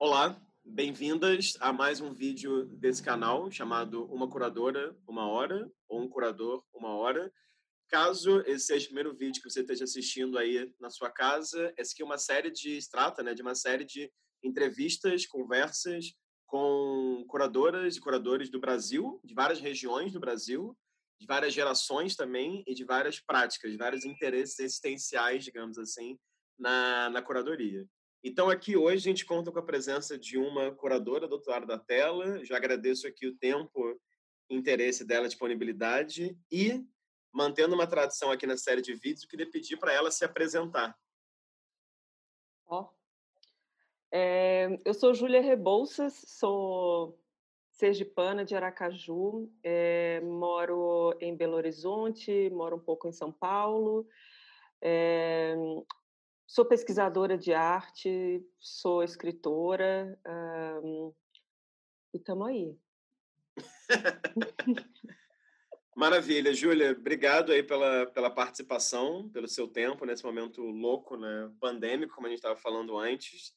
Olá, bem-vindas a mais um vídeo desse canal chamado Uma Curadora, Uma Hora, ou Um Curador, Uma Hora. Caso esse seja o primeiro vídeo que você esteja assistindo aí na sua casa, essa aqui é uma série de, trata né, de uma série de entrevistas, conversas com curadoras e curadores do Brasil, de várias regiões do Brasil, de várias gerações também e de várias práticas, de vários interesses existenciais, digamos assim, na, na curadoria. Então, aqui hoje a gente conta com a presença de uma curadora do outro lado da tela. Já agradeço aqui o tempo, interesse dela, disponibilidade. E, mantendo uma tradição aqui na série de vídeos, eu queria pedir para ela se apresentar. Ó. É, eu sou Júlia Rebouças, sou sergipana de Aracaju, é, moro em Belo Horizonte, moro um pouco em São Paulo. É, Sou pesquisadora de arte, sou escritora um, e estamos aí. Maravilha, Júlia. Obrigado aí pela, pela participação, pelo seu tempo nesse momento louco, né, pandêmico, como a gente estava falando antes.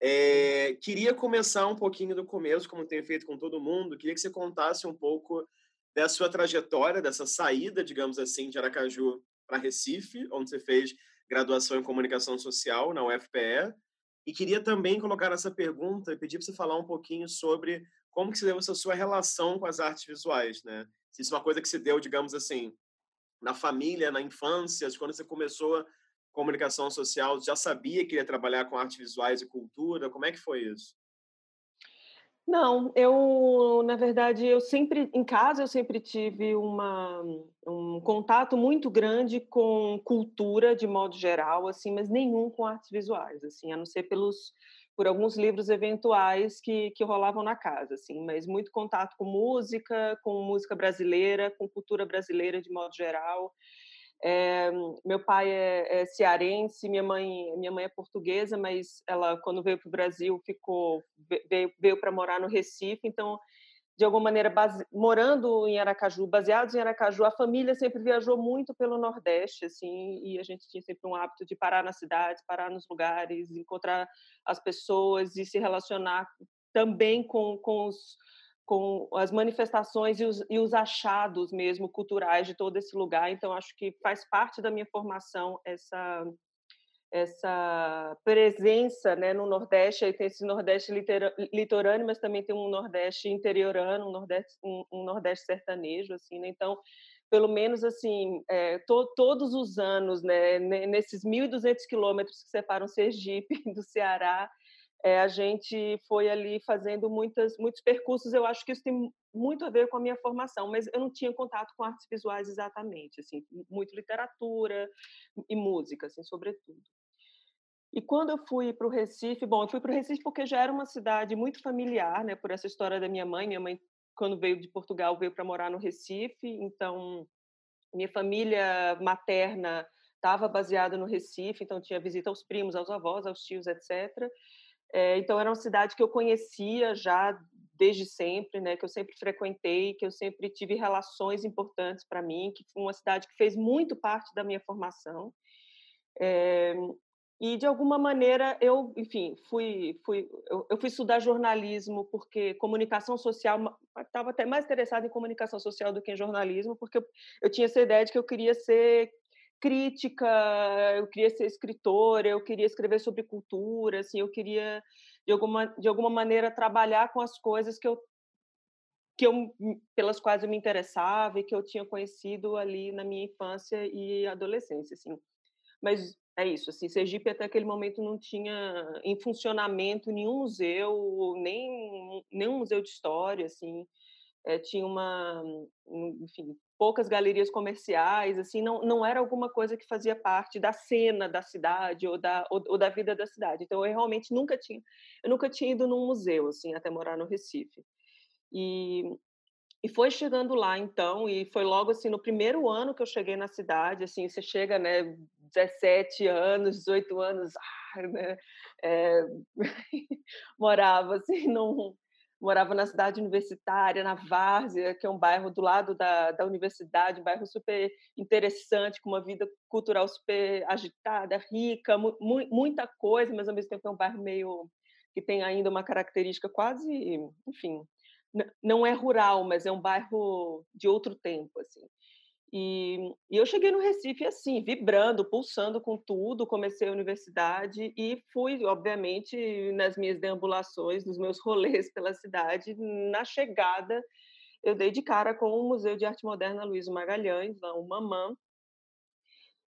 É, queria começar um pouquinho do começo, como tenho feito com todo mundo. Queria que você contasse um pouco da sua trajetória, dessa saída, digamos assim, de Aracaju para Recife, onde você fez graduação em comunicação social na UFPE. E queria também colocar essa pergunta e pedir para você falar um pouquinho sobre como que se deu essa sua relação com as artes visuais, né? Se isso é uma coisa que se deu, digamos assim, na família, na infância, quando você começou a comunicação social, já sabia que ia trabalhar com artes visuais e cultura? Como é que foi isso? Não, eu, na verdade, eu sempre, em casa, eu sempre tive uma, um contato muito grande com cultura, de modo geral, assim, mas nenhum com artes visuais, assim, a não ser pelos, por alguns livros eventuais que, que rolavam na casa, assim, mas muito contato com música, com música brasileira, com cultura brasileira de modo geral. É, meu pai é, é, cearense, minha mãe, minha mãe é portuguesa, mas ela, quando veio para o Brasil, ficou veio, veio para morar no Recife. Então, de alguma maneira, base, morando em Aracaju, baseados em Aracaju, a família sempre viajou muito pelo Nordeste, assim, e a gente tinha sempre um hábito de parar nas cidades, parar nos lugares, encontrar as pessoas e se relacionar também com, com os com as manifestações e os, e os, achados mesmo culturais de todo esse lugar. Então, acho que faz parte da minha formação essa essa presença né, no Nordeste. Aí tem esse Nordeste litorâneo, mas também tem um Nordeste interiorano, um Nordeste, um, um Nordeste sertanejo. assim né? Então, pelo menos assim, é, to, todos os anos, né, nesses 1.200 quilômetros que separam Sergipe do Ceará, é, a gente foi ali fazendo muitas, muitos percursos. Eu acho que isso tem muito a ver com a minha formação, mas eu não tinha contato com artes visuais exatamente, assim, muito literatura e música, assim, sobretudo. E quando eu fui para o Recife, bom, eu fui para o Recife porque já era uma cidade muito familiar, né, por essa história da minha mãe. Minha mãe, quando veio de Portugal, veio para morar no Recife, então minha família materna estava baseada no Recife, então tinha visita aos primos, aos avós, aos tios, etc. É, então era uma cidade que eu conhecia já desde sempre, né, que eu sempre frequentei, que eu sempre tive relações importantes para mim, que foi uma cidade que fez muito parte da minha formação. É, e de alguma maneira eu, enfim, fui, fui eu, eu fui estudar jornalismo porque comunicação social estava até mais interessada em comunicação social do que em jornalismo, porque eu, eu tinha essa ideia de que eu queria ser crítica, eu queria ser escritora, eu queria escrever sobre cultura, assim, eu queria de alguma de alguma maneira trabalhar com as coisas que eu que eu pelas quais eu me interessava e que eu tinha conhecido ali na minha infância e adolescência, assim. Mas é isso, assim, Sergipe até aquele momento não tinha em funcionamento nenhum museu, nem nenhum museu de história, assim. É, tinha uma, enfim, poucas galerias comerciais, assim, não, não era alguma coisa que fazia parte da cena da cidade ou da, ou, ou, da vida da cidade. Então, eu realmente nunca tinha, eu nunca tinha ido num museu, assim, até morar no Recife. E, e foi chegando lá, então, e foi logo, assim, no primeiro ano que eu cheguei na cidade, assim, você chega, né, 17 anos, 18 anos, ah, né, é, morava, assim, num, morava na cidade universitária, na Várzea, que é um bairro do lado da, da universidade, um bairro super interessante, com uma vida cultural super agitada, rica, mu muita coisa, mas ao mesmo tempo é um bairro meio que tem ainda uma característica quase, enfim, não é rural, mas é um bairro de outro tempo, assim. E, e, eu cheguei no Recife assim, vibrando, pulsando com tudo, comecei a universidade e fui, obviamente, nas minhas deambulações, nos meus rolês pela cidade, na chegada eu dei de cara com o Museu de Arte Moderna Luiz Magalhães, lá, o Mamã,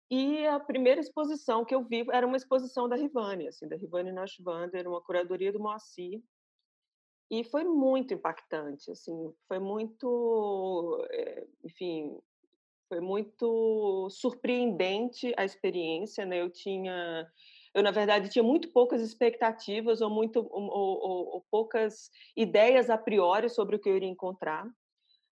e a primeira exposição que eu vi era uma exposição da Rivane, assim, da Rivane Nashvander, uma curadoria do Moacir, e foi muito impactante, assim, foi muito, eh, enfim, foi muito surpreendente a experiência, né? Eu tinha, eu na verdade tinha muito poucas expectativas ou muito ou, ou, ou poucas ideias a priori sobre o que eu iria encontrar,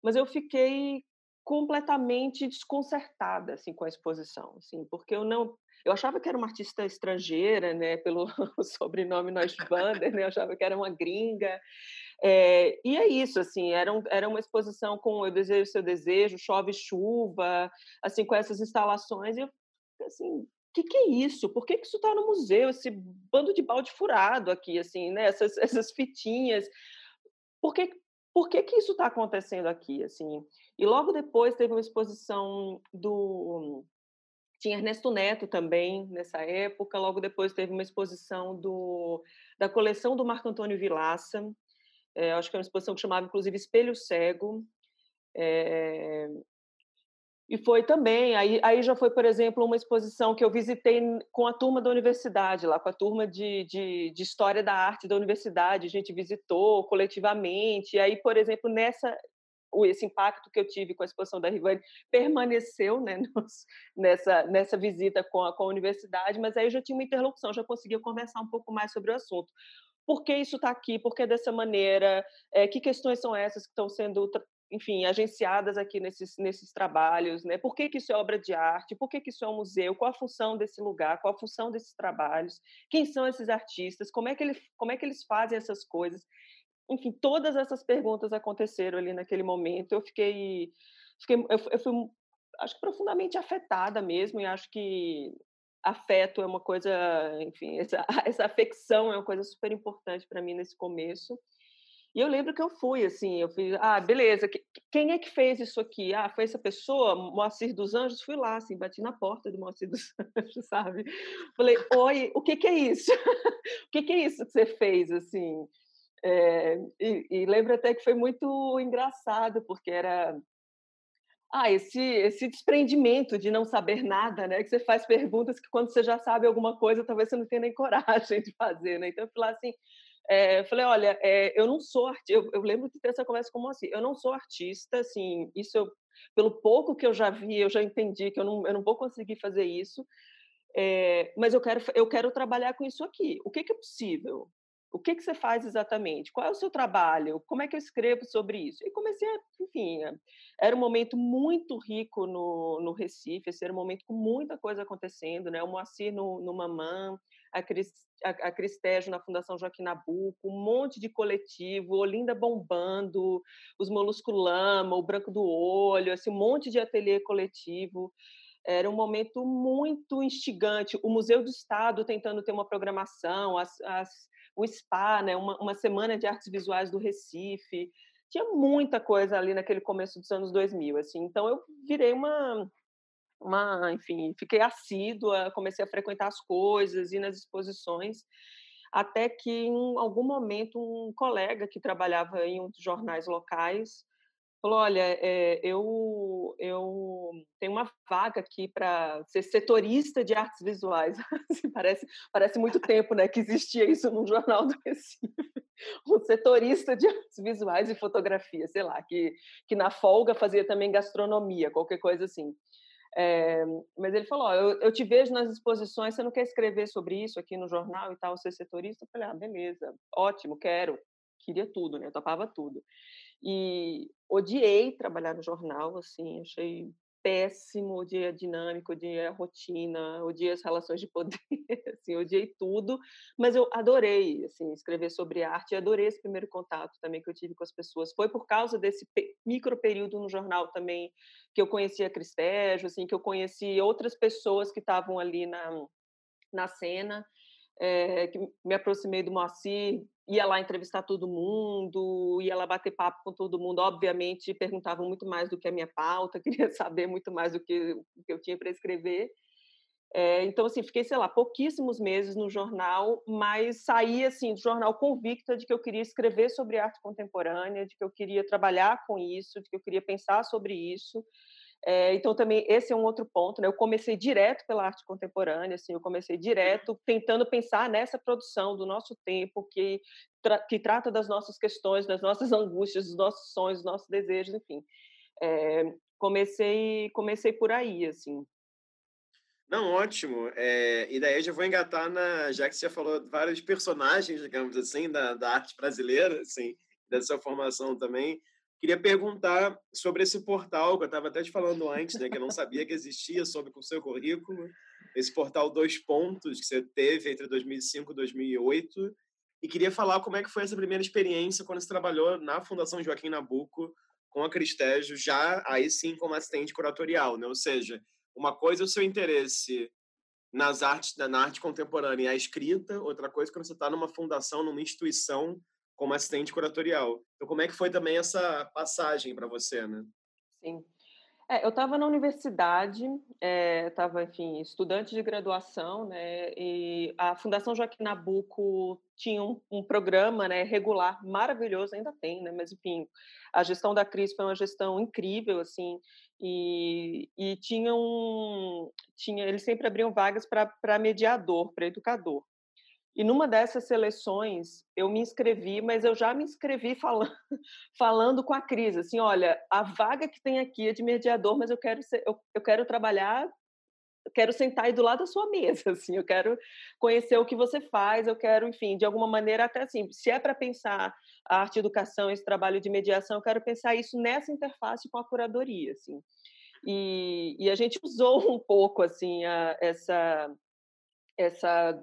mas eu fiquei completamente desconcertada assim com a exposição, assim, porque eu não eu achava que era uma artista estrangeira, né, pelo sobrenome Neuschwander, né, eu achava que era uma gringa. É, e é isso, assim, era, um, era uma exposição com Eu Desejo Seu Desejo, Chove Chuva, assim, com essas instalações, e eu, assim, o que, que é isso? Por que, que isso está no museu? Esse bando de balde furado aqui, assim, né? Essas, essas fitinhas. Por que, por que, que isso está acontecendo aqui, assim? E logo depois teve uma exposição do tinha Ernesto Neto também nessa época. Logo depois teve uma exposição do, da coleção do Marco Antônio Vilaça. É, acho que é uma exposição que chamava, inclusive, Espelho Cego. É, e foi também, aí, aí já foi, por exemplo, uma exposição que eu visitei com a turma da universidade, lá com a turma de, de, de História da Arte da universidade, a gente visitou coletivamente, e aí, por exemplo, nessa, esse impacto que eu tive com a exposição da Rivani permaneceu né, nos, nessa, nessa visita com a, com a universidade, mas aí eu já tinha uma interlocução, já conseguia conversar um pouco mais sobre o assunto. Por que isso está aqui? Por que dessa maneira? É, que questões são essas que estão sendo enfim, agenciadas aqui nesses, nesses trabalhos, né? Por que, que isso é obra de arte? Por que, que isso é um museu? Qual a função desse lugar? Qual a função desses trabalhos? Quem são esses artistas? Como é que, ele, como é que eles fazem essas coisas? enfim, todas essas perguntas aconteceram ali naquele momento. Eu fiquei, fiquei eu, eu fui, acho que profundamente afetada mesmo, e acho que afeto é uma coisa, enfim, essa, essa afecção é uma coisa super importante para mim nesse começo. E eu lembro que eu fui, assim, eu fui, ah, beleza, quem é que fez isso aqui? Ah, foi essa pessoa, Moacir dos Anjos? Fui lá, assim, bati na porta do Moacir dos Anjos, sabe? Falei, oi, o que que é isso? o que que é isso que você fez, assim? É, e, e lembro até que foi muito engraçado, porque era ah, esse, esse desprendimento de não saber nada, né? Que você faz perguntas que quando você já sabe alguma coisa, talvez você não tenha nem coragem de fazer, né? Então, eu falei assim, é, eu falei, olha, é, eu não sou artista, eu, eu, lembro de ter essa conversa como assim, eu não sou artista, assim, isso eu, pelo pouco que eu já vi, eu já entendi que eu não, eu não vou conseguir fazer isso, é, mas eu quero, eu quero trabalhar com isso aqui. O que, que é possível? O que, que você faz exatamente? Qual é o seu trabalho? Como é que eu escrevo sobre isso? E comecei a, enfim, eh, era um momento muito rico no, no Recife, esse era um momento com muita coisa acontecendo, né? O Moacir no, no Mamã, a, Cris, a, a na Fundação Joaquim Nabuco, um monte de coletivo, Olinda bombando, os Molusco Lama, o Branco do Olho, assim, um monte de ateliê coletivo era um momento muito instigante. O Museu do Estado tentando ter uma programação, as, as, o SPA, né, uma, uma semana de artes visuais do Recife. Tinha muita coisa ali naquele começo dos anos 2000, assim. Então eu virei uma uma, enfim, fiquei assídua, comecei a frequentar as coisas, ir nas exposições, até que em algum momento um colega que trabalhava em um dos jornais locais falou: Olha, é, eu, eu tenho uma vaga aqui para ser setorista de artes visuais. Assim, parece, parece muito tempo né, que existia isso num jornal do Recife. Um setorista de artes visuais e fotografia, sei lá, que, que na folga fazia também gastronomia, qualquer coisa assim. É, mas ele falou: eu, eu, te vejo nas exposições, você não quer escrever sobre isso aqui no jornal e tal, ser setorista? Eu falei: ah, beleza, ótimo, quero. Queria tudo, né? Eu topava tudo. E odiei trabalhar no jornal, assim, achei péssimo, odiei a dinâmica, odiei a rotina, odiei as relações de poder, assim, odiei tudo, mas eu adorei, assim, escrever sobre arte, adorei esse primeiro contato também que eu tive com as pessoas. Foi por causa desse micro período no jornal também que eu conheci a Cristejo, assim, que eu conheci outras pessoas que estavam ali na, na cena, é, que me aproximei do Moacir, ia lá entrevistar todo mundo, ia lá bater papo com todo mundo. Obviamente, perguntavam muito mais do que a minha pauta, queria saber muito mais do que, do que eu tinha para escrever. É, então, assim, fiquei, sei lá, pouquíssimos meses no jornal, mas saí, assim, do jornal convicta de que eu queria escrever sobre arte contemporânea, de que eu queria trabalhar com isso, de que eu queria pensar sobre isso. É, então, também, esse é um outro ponto, né? Eu comecei direto pela arte contemporânea, assim, eu comecei direto tentando pensar nessa produção do nosso tempo, que, tra que trata das nossas questões, das nossas angústias, dos nossos sonhos, dos nossos desejos, enfim. É, comecei, comecei por aí, assim. Não, ótimo. É, e daí eu já vou engatar na. Já que você já falou vários personagens, digamos assim, da, da arte brasileira, assim, da sua formação também. Queria perguntar sobre esse portal, que eu estava até te falando antes, né, que eu não sabia que existia, sobre o seu currículo. Esse portal Dois Pontos, que você teve entre 2005 e 2008. E queria falar como é que foi essa primeira experiência quando você trabalhou na Fundação Joaquim Nabuco com a Cristéjo, já aí sim como assistente curatorial, né? Ou seja, uma coisa é o seu interesse nas artes, na arte contemporânea e a escrita, outra coisa é quando você está numa fundação, numa instituição como assistente curatorial. Então, como é que foi também essa passagem para você, né? Sim. É, eu estava na universidade, estava, é, enfim, estudante de graduação, né? E a Fundação Joaquim Nabuco tinha um, um, programa, né, regular, maravilhoso, ainda tem, né? Mas, enfim, a gestão da crise foi uma gestão incrível, assim, e, e tinha um, tinha, eles sempre abriam vagas para mediador, para educador. E numa dessas seleções eu me inscrevi, mas eu já me inscrevi falando, falando com a Cris, assim, olha, a vaga que tem aqui é de mediador, mas eu quero ser, eu, eu quero trabalhar, eu quero sentar aí do lado da sua mesa, assim, eu quero conhecer o que você faz, eu quero, enfim, de alguma maneira até assim, se é para pensar a arte educação, esse trabalho de mediação, eu quero pensar isso nessa interface com a curadoria, assim. E, e a gente usou um pouco assim a, essa essa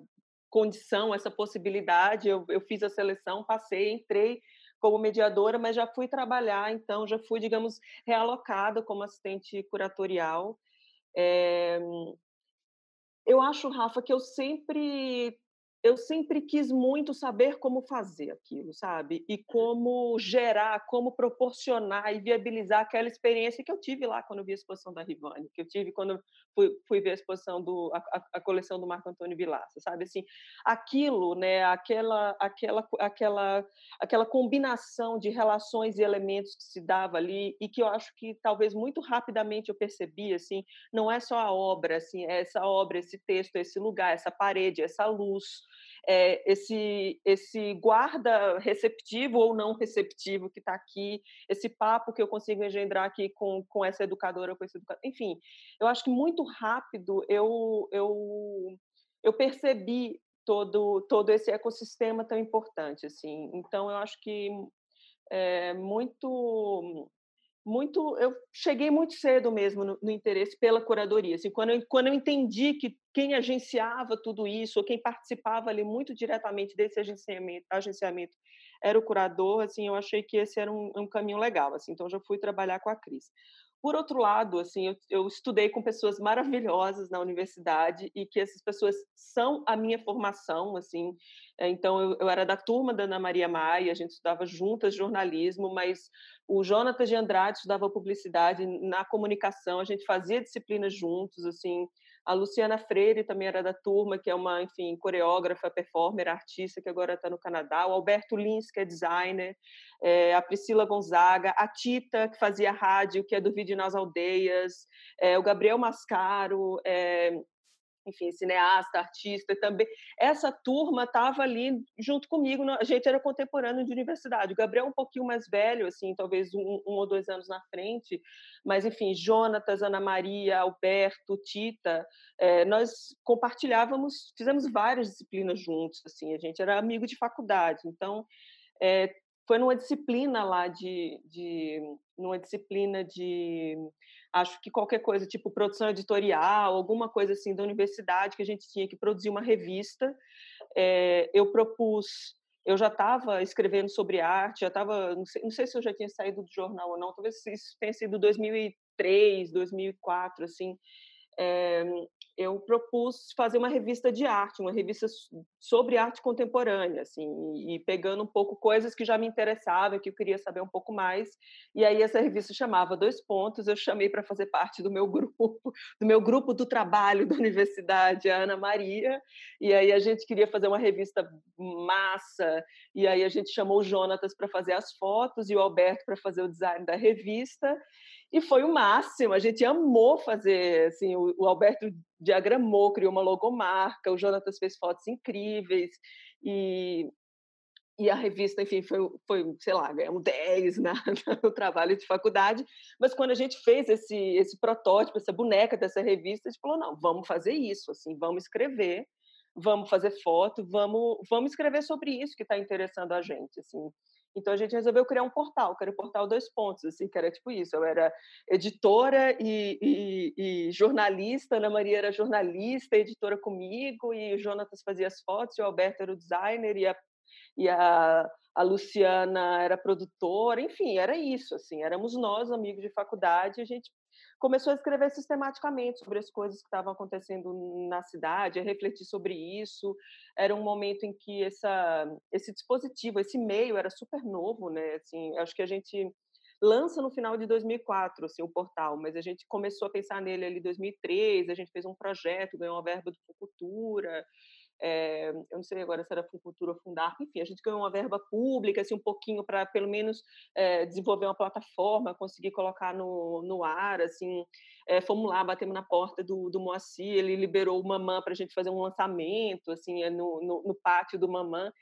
condição, essa possibilidade. Eu, eu fiz a seleção, passei, entrei como mediadora, mas já fui trabalhar, então já fui, digamos, realocada como assistente curatorial. É... Eu acho, Rafa, que eu sempre eu sempre quis muito saber como fazer aquilo, sabe? E como gerar, como proporcionar e viabilizar aquela experiência que eu tive lá quando eu vi a exposição da Rivane, que eu tive quando fui, fui ver a exposição do a, a, coleção do Marco Antônio Vilaça, sabe? Assim, aquilo, né? Aquela, aquela, aquela, aquela combinação de relações e elementos que se dava ali e que eu acho que talvez muito rapidamente eu percebi, assim, não é só a obra, assim, é essa obra, esse texto, esse lugar, essa parede, essa luz é, esse, esse guarda receptivo ou não receptivo que está aqui, esse papo que eu consigo engendrar aqui com, com essa educadora, com esse educador. Enfim, eu acho que muito rápido eu, eu, eu percebi todo, todo esse ecossistema tão importante. assim Então, eu acho que é muito muito eu cheguei muito cedo mesmo no, no, interesse pela curadoria assim quando eu, quando eu entendi que quem agenciava tudo isso ou quem participava ali muito diretamente desse agenciamento, agenciamento era o curador assim eu achei que esse era um, um caminho legal assim então já fui trabalhar com a Cris por outro lado, assim, eu, eu, estudei com pessoas maravilhosas na universidade e que essas pessoas são a minha formação, assim. É, então, eu, eu era da turma da Ana Maria Maia, a gente estudava juntas jornalismo, mas o Jonatas de Andrade estudava publicidade na comunicação, a gente fazia disciplinas juntos, assim. A Luciana Freire também era da turma, que é uma, enfim, coreógrafa, performer, artista, que agora está no Canadá. O Alberto Lins, que é designer. É, a Priscila Gonzaga. A Tita, que fazia rádio, que é do Vídeo nas Aldeias. É, o Gabriel Mascaro. É, enfim, cineasta, artista também. Essa turma estava ali junto comigo, a gente era contemporâneo de universidade. O Gabriel um pouquinho mais velho, assim, talvez um, um ou dois anos na frente, mas enfim, Jonatas, Ana Maria, Alberto, Tita, é, nós compartilhávamos, fizemos várias disciplinas juntos, assim, a gente era amigo de faculdade, então é, foi numa disciplina lá de, de numa disciplina de acho que qualquer coisa tipo produção editorial alguma coisa assim da universidade que a gente tinha que produzir uma revista é, eu propus eu já estava escrevendo sobre arte já estava não, não sei, se eu já tinha saído do jornal ou não talvez isso tenha sido 2003 2004 assim é, eu propus fazer uma revista de arte, uma revista sobre arte contemporânea, assim, e pegando um pouco coisas que já me interessavam, que eu queria saber um pouco mais. E aí essa revista chamava Dois Pontos, eu chamei para fazer parte do meu grupo, do meu grupo do trabalho da universidade, a Ana Maria, e aí a gente queria fazer uma revista massa, e aí a gente chamou o Jonatas para fazer as fotos e o Alberto para fazer o design da revista. E foi o máximo, a gente amou fazer, assim, o, o Alberto diagramou, criou uma logomarca, o Jonatas fez fotos incríveis, e, e a revista, enfim, foi, foi sei lá, ganhamos 10 na, no trabalho de faculdade, mas quando a gente fez esse, esse protótipo, essa boneca dessa revista, a gente falou, não, vamos fazer isso, assim, vamos escrever, vamos fazer foto, vamos, vamos escrever sobre isso que está interessando a gente, assim, então a gente resolveu criar um portal, que era o portal dois pontos, assim, que era tipo isso. Eu era editora e, e, e jornalista, Ana Maria era jornalista, editora comigo, e o Jonatas fazia as fotos, e o Alberto era o designer, e a, e a, a Luciana era produtora, enfim, era isso, assim, éramos nós, amigos de faculdade, a gente começou a escrever sistematicamente sobre as coisas que estavam acontecendo na cidade, a refletir sobre isso. Era um momento em que essa, esse dispositivo, esse meio era super novo, né? Assim, acho que a gente lança no final de 2004 assim, o portal, mas a gente começou a pensar nele ali em 2003, a gente fez um projeto, ganhou uma verba do Fucultura, é, eu não sei agora se era Funcultura ou Fundar, enfim, a gente ganhou uma verba pública, assim, um pouquinho para, pelo menos, é, desenvolver uma plataforma, conseguir colocar no, no ar, assim, é, fomos lá, batemos na porta do, do Moacir, ele liberou o Mamã para a gente fazer um lançamento, assim, no, no, no pátio do Mamã,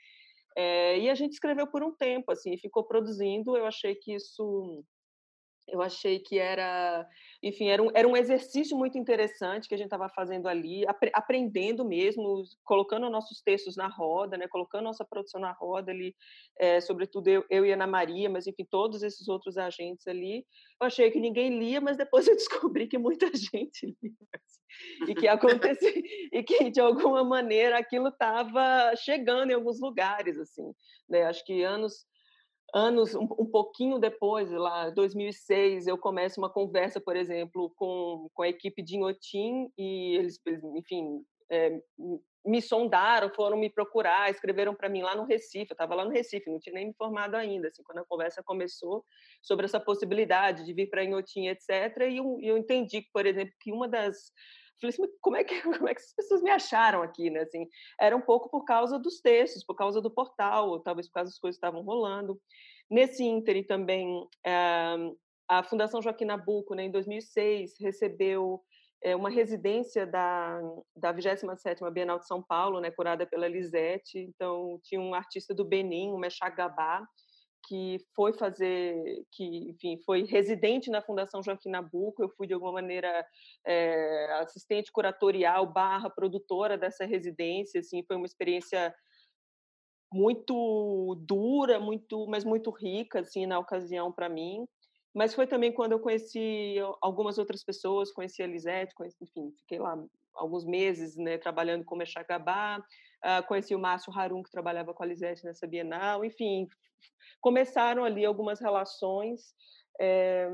e a gente escreveu por um tempo, assim, ficou produzindo, eu achei que isso eu achei que era, enfim, era um, era um exercício muito interessante que a gente estava fazendo ali, ap aprendendo mesmo, colocando nossos textos na roda, né, colocando nossa produção na roda ali, é, sobretudo eu, eu e Ana Maria, mas enfim, todos esses outros agentes ali. Eu achei que ninguém lia, mas depois eu descobri que muita gente lia. Assim, e que acontecia, e que de alguma maneira aquilo estava chegando em alguns lugares, assim, né? Acho que anos anos, um, um, pouquinho depois, lá 2006, eu começo uma conversa, por exemplo, com, com a equipe de Inhotim e eles, enfim, é, me sondaram, foram me procurar, escreveram para mim lá no Recife, eu estava lá no Recife, não tinha nem me informado ainda, assim, quando a conversa começou sobre essa possibilidade de vir para Inhotim, etc. E eu, eu entendi, por exemplo, que uma das falei assim, como é que como é que as pessoas me acharam aqui, né? Assim, era um pouco por causa dos textos, por causa do portal, ou talvez por causa das coisas que estavam rolando. Nesse ínterim também, eh, a Fundação Joaquim Nabuco, né, em 2006, recebeu é, uma residência da, da 27ª Bienal de São Paulo, né, curada pela Lisete. Então, tinha um artista do Benin, o Meshag Gabá, que foi fazer, que enfim, foi residente na Fundação Joaquim Nabuco. Eu fui de alguma maneira é, assistente curatorial barra produtora dessa residência. Assim, foi uma experiência muito dura, muito, mas muito rica assim na ocasião para mim. Mas foi também quando eu conheci algumas outras pessoas, conheci a Lisete, conheci, enfim, fiquei lá alguns meses, né, trabalhando com o Gabá, uh, conheci o Márcio Harum, que trabalhava com a Lisete nessa Bienal, enfim, começaram ali algumas relações. É,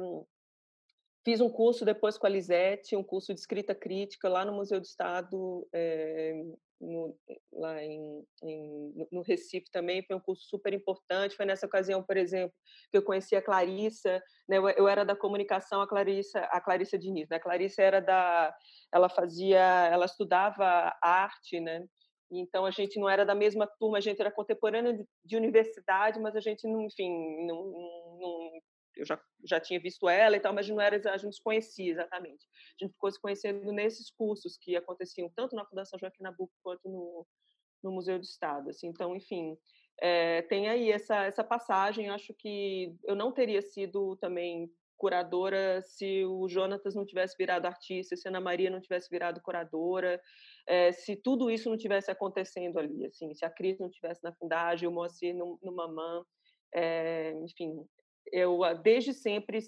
fiz um curso depois com a Lisete, um curso de escrita crítica lá no Museu do Estado, é, no, lá em, em, no Recife também, foi um curso super importante. Foi nessa ocasião, por exemplo, que eu conheci a Clarissa, né? eu, eu, era da comunicação, a Clarissa, a Clarissa Diniz. Né? A Clarissa era da, ela fazia, ela estudava arte, né? Então a gente não era da mesma turma, a gente era contemporânea de, de universidade, mas a gente não, enfim, não, não, eu já, já tinha visto ela e tal, mas não era, a gente se conhecia exatamente. A gente ficou se conhecendo nesses cursos que aconteciam tanto na Fundação Joaquim Nabuco quanto no, no Museu do Estado. Assim. Então, enfim, é, tem aí essa, essa passagem. Acho que eu não teria sido também curadora se o Jonatas não tivesse virado artista, se a Ana Maria não tivesse virado curadora, é, se tudo isso não tivesse acontecendo ali, assim, se a Cris não tivesse na Fundagem, o Moacir no, no Mamã, é, enfim, eu desde sempre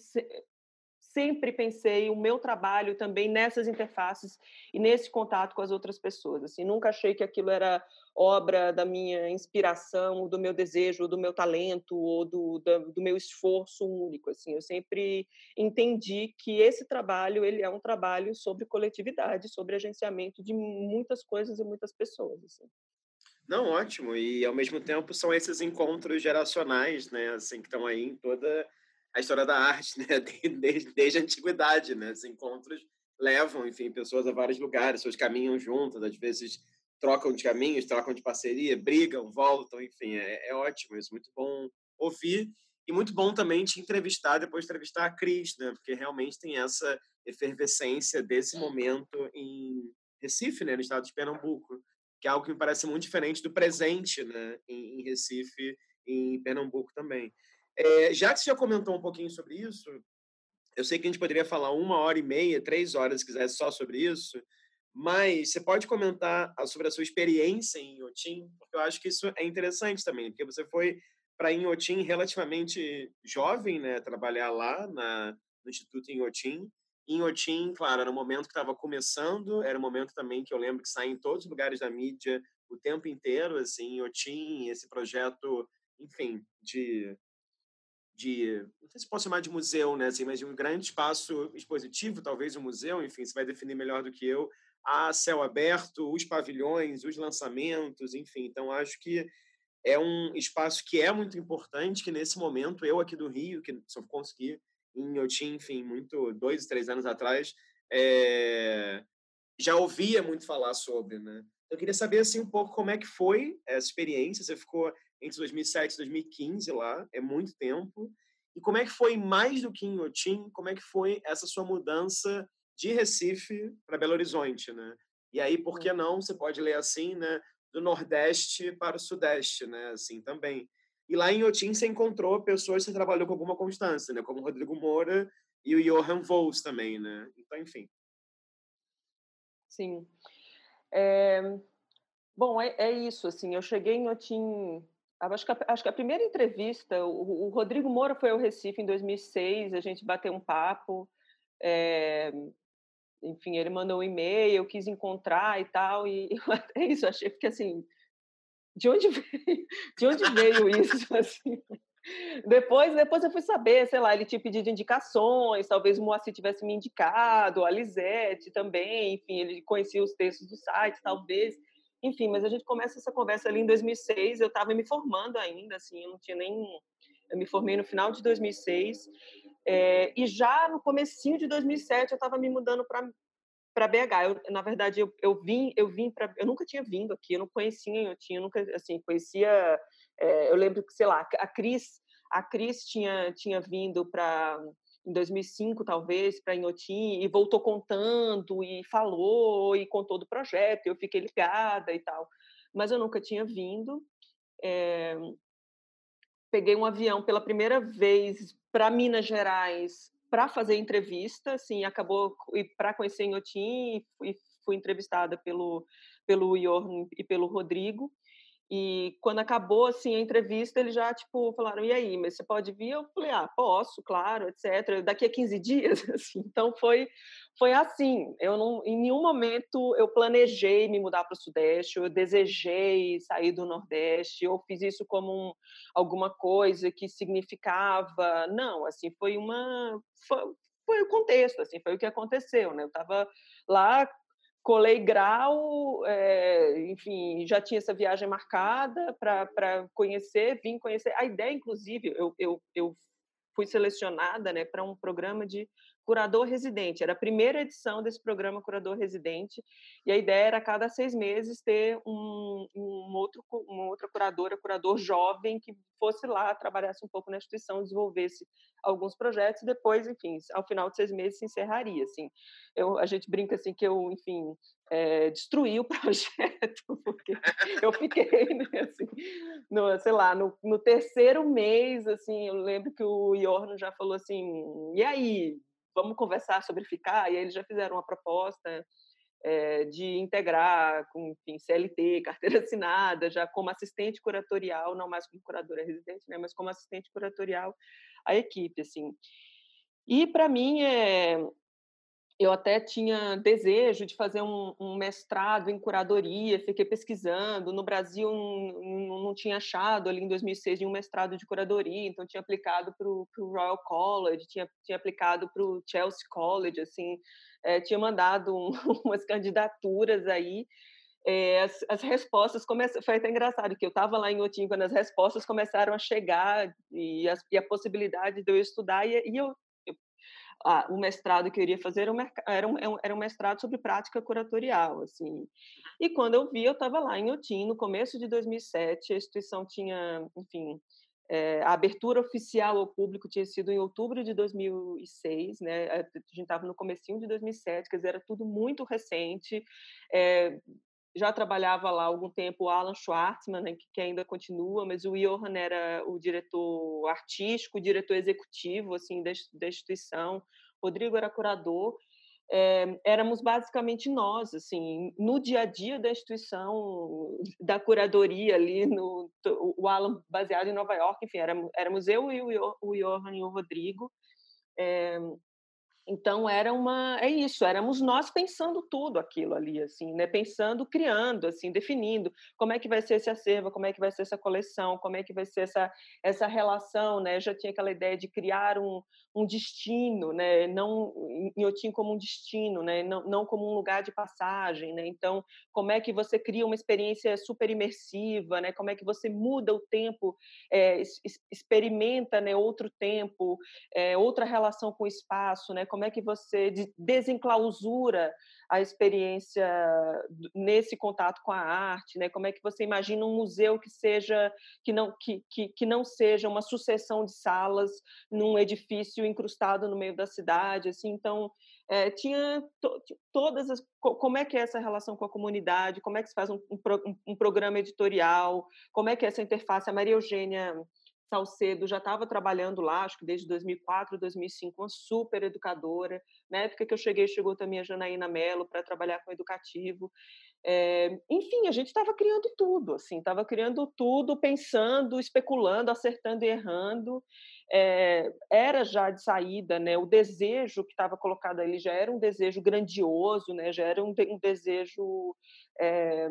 sempre pensei o meu trabalho também nessas interfaces e nesse contato com as outras pessoas. Assim, nunca achei que aquilo era obra da minha inspiração, do meu desejo, do meu talento ou do, do, do meu esforço único. Assim, eu sempre entendi que esse trabalho ele é um trabalho sobre coletividade, sobre agenciamento de muitas coisas e muitas pessoas. Assim. Não, ótimo. E ao mesmo tempo são esses encontros geracionais, né? Assim, que estão aí em toda a história da arte, né? Desde, desde a antiguidade, né? Esses encontros levam, enfim, pessoas a vários lugares, pessoas caminham juntas, às vezes trocam de caminhos, trocam de parceria, brigam, voltam, enfim, é, é ótimo isso, muito bom ouvir e muito bom também te entrevistar, depois de entrevistar a Cris, né? Porque realmente tem essa efervescência desse momento em Recife, né? No estado de Pernambuco que é algo que me parece muito diferente do presente né, em, em Recife e em Pernambuco também. É, já que você já comentou um pouquinho sobre isso, eu sei que a gente poderia falar uma hora e meia, três horas, se quisesse, só sobre isso, mas você pode comentar sobre a sua experiência em Inhotim, porque eu acho que isso é interessante também, porque você foi para Inhotim relativamente jovem, né, trabalhar lá na, no Instituto Inhotim, em Otim, claro, era um momento que estava começando, era um momento também que eu lembro que saía em todos os lugares da mídia o tempo inteiro, assim, em Otim, esse projeto, enfim, de de, não sei se posso chamar de museu, né, assim, mas de um grande espaço expositivo, talvez um museu, enfim, você vai definir melhor do que eu, a céu aberto, os pavilhões, os lançamentos, enfim, então acho que é um espaço que é muito importante, que nesse momento eu aqui do Rio, que só consegui em Yotin, enfim, muito dois, três anos atrás, é, já ouvia muito falar sobre, né? Eu queria saber assim um pouco como é que foi essa experiência. Você ficou entre 2007 e 2015 lá, é muito tempo. E como é que foi mais do que em Yotin? Como é que foi essa sua mudança de Recife para Belo Horizonte, né? E aí, por que não? Você pode ler assim, né? Do Nordeste para o Sudeste, né? Assim também. E lá em Otim você encontrou pessoas que você trabalhou com alguma constância, né? Como o Rodrigo Moura e o Johan Vols também, né? Então, enfim. Sim. É... Bom, é, é, isso, assim, eu cheguei em Otim... Acho que, a, acho que a primeira entrevista, o, o, Rodrigo Moura foi ao Recife em 2006, a gente bateu um papo, é, enfim, ele mandou um e-mail, eu quis encontrar e tal, e é isso, achei que assim, de onde veio, de onde veio isso? Assim? Depois, depois eu fui saber, sei lá, ele tinha pedido indicações, talvez o Moacir tivesse me indicado, a Lisete também, enfim, ele conhecia os textos do site, talvez. Enfim, mas a gente começa essa conversa ali em 2006, eu estava me formando ainda, assim, eu não tinha nem... Eu me formei no final de 2006, é, e já no comecinho de 2007 eu estava me mudando para para BH. Eu, na verdade, eu, eu vim, eu vim para, eu nunca tinha vindo aqui, eu não conhecia, eu tinha, nunca, assim, conhecia. É, eu lembro que, sei lá, a Cris, a Cris tinha tinha vindo para em 2005 talvez para Inhotim e voltou contando e falou e contou do projeto. Eu fiquei ligada e tal, mas eu nunca tinha vindo. É, peguei um avião pela primeira vez para Minas Gerais para fazer entrevista, assim, acabou para conhecer Inhotim e fui entrevistada pelo pelo Jorn e pelo Rodrigo. E quando acabou assim a entrevista, eles já tipo falaram: "E aí, mas você pode vir?" Eu falei: "Ah, posso, claro, etc. Daqui a 15 dias". Assim, então foi foi assim. Eu não em nenhum momento eu planejei me mudar para o Sudeste, eu desejei sair do Nordeste, eu fiz isso como um, alguma coisa que significava, não, assim, foi uma foi, foi o contexto, assim, foi o que aconteceu, né? Eu estava lá colei grau, é, enfim, já tinha essa viagem marcada para conhecer, vim conhecer. A ideia, inclusive, eu, eu, eu fui selecionada né, para um programa de curador residente. Era a primeira edição desse programa curador residente e a ideia era a cada seis meses ter um, um outro, uma outra curadora, curador jovem que fosse lá, trabalhasse um pouco na instituição, desenvolvesse alguns projetos e depois, enfim, ao final de seis meses se encerraria. Assim, eu, a gente brinca assim que eu, enfim, é, destruí o projeto porque eu fiquei, né, assim, no, sei lá, no, no terceiro mês, assim, eu lembro que o Iorno já falou assim, e aí, vamos conversar sobre ficar, e aí eles já fizeram uma proposta é, de integrar com enfim, CLT, carteira assinada, já como assistente curatorial, não mais como curadora residente, né, mas como assistente curatorial a equipe, assim. E para mim é, eu até tinha desejo de fazer um, um, mestrado em curadoria, fiquei pesquisando. No Brasil, não, não tinha achado ali em 2006 um mestrado de curadoria, então tinha aplicado para o Royal College, tinha, tinha aplicado para o Chelsea College, assim, é, tinha mandado um, umas candidaturas aí. É, as, as, respostas começaram. Foi até engraçado que eu estava lá em Otim quando as respostas começaram a chegar e, as, e a possibilidade de eu estudar, e, e eu ah, o mestrado que eu iria fazer era um, era um, era um mestrado sobre prática curatorial, assim. E quando eu vi, eu estava lá em Otim, no começo de 2007, a instituição tinha, enfim, é, a abertura oficial ao público tinha sido em outubro de 2006, né? A gente estava no comecinho de 2007, quer dizer, era tudo muito recente. É, já trabalhava lá há algum tempo o Alan Schwartzman, né, que, ainda continua, mas o Johan era o diretor artístico, o diretor executivo assim da, da instituição, Rodrigo era curador, é, éramos basicamente nós, assim, no dia a dia da instituição, da curadoria ali, no, o Alan baseado em Nova York, enfim, éramos, éramos eu e o, o Johan e o Rodrigo, é, então era uma é isso, éramos nós pensando tudo aquilo ali assim, né? Pensando, criando, assim, definindo como é que vai ser esse acervo, como é que vai ser essa coleção, como é que vai ser essa essa relação, né? Eu já tinha aquela ideia de criar um, um destino, né? Não tinha como um destino, né? Não, não como um lugar de passagem, né? Então, como é que você cria uma experiência super imersiva, né? Como é que você muda o tempo, é, experimenta, né? Outro tempo, é, outra relação com o espaço, né? Como é que você desenclausura a experiência nesse contato com a arte, né? Como é que você imagina um museu que seja que não que, que, que não seja uma sucessão de salas num edifício incrustado no meio da cidade, assim. Então é, tinha to, todas as como é que é essa relação com a comunidade, como é que se faz um, um, um programa editorial, como é que é essa interface. A Maria Eugênia Salcedo já estava trabalhando lá, acho que desde 2004, 2005, uma super educadora. Na época que eu cheguei, chegou também a Janaína Mello para trabalhar com educativo. É, enfim, a gente estava criando tudo, assim, estava criando tudo, pensando, especulando, acertando e errando. É, era já de saída, né? O desejo que estava colocado ali já era um desejo grandioso, né? Já era um, um desejo é,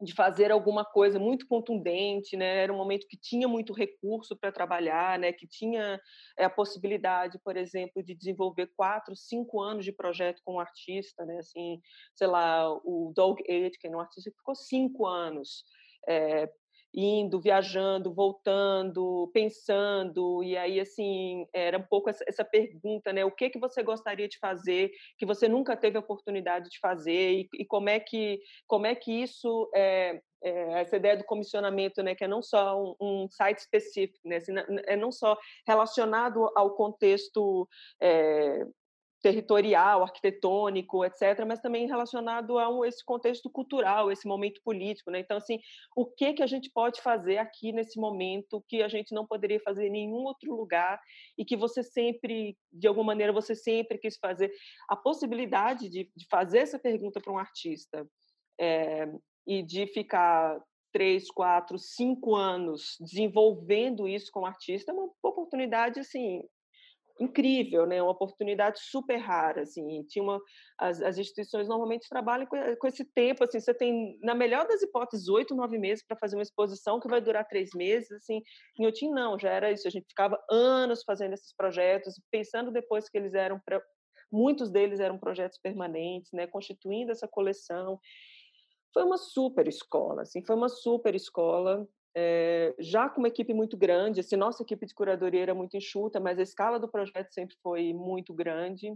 de fazer alguma coisa muito contundente, né? Era um momento que tinha muito recurso para trabalhar, né? Que tinha é, a possibilidade, por exemplo, de desenvolver quatro, cinco anos de projeto com um artista, né? Assim, sei lá, o Doug Aitken, um artista que ficou cinco anos é, indo, viajando, voltando, pensando, e aí assim era um pouco essa, essa, pergunta, né? O que que você gostaria de fazer que você nunca teve a oportunidade de fazer e, e como é que como é que isso é, é, essa ideia do comissionamento, né, que é não só um, um site específico, né, assim, é não só relacionado ao contexto é, territorial, arquitetônico, etc., mas também relacionado a um, esse contexto cultural, esse momento político, né? Então, assim, o que que a gente pode fazer aqui nesse momento que a gente não poderia fazer em nenhum outro lugar e que você sempre, de alguma maneira, você sempre quis fazer? A possibilidade de, de fazer essa pergunta para um artista é, e de ficar três, quatro, cinco anos desenvolvendo isso com o artista é uma oportunidade assim incrível, né? Uma oportunidade super rara, assim. Tinha uma, as, as instituições normalmente trabalham com, com, esse tempo, assim. Você tem, na melhor das hipóteses, oito, nove meses para fazer uma exposição que vai durar três meses, assim. Em Otim não, já era isso. A gente ficava anos fazendo esses projetos, pensando depois que eles eram pra, muitos deles eram projetos permanentes, né? Constituindo essa coleção. Foi uma super escola, assim. Foi uma super escola é, já com uma equipe muito grande, assim, nossa equipe de curadoria era muito enxuta, mas a escala do projeto sempre foi muito grande.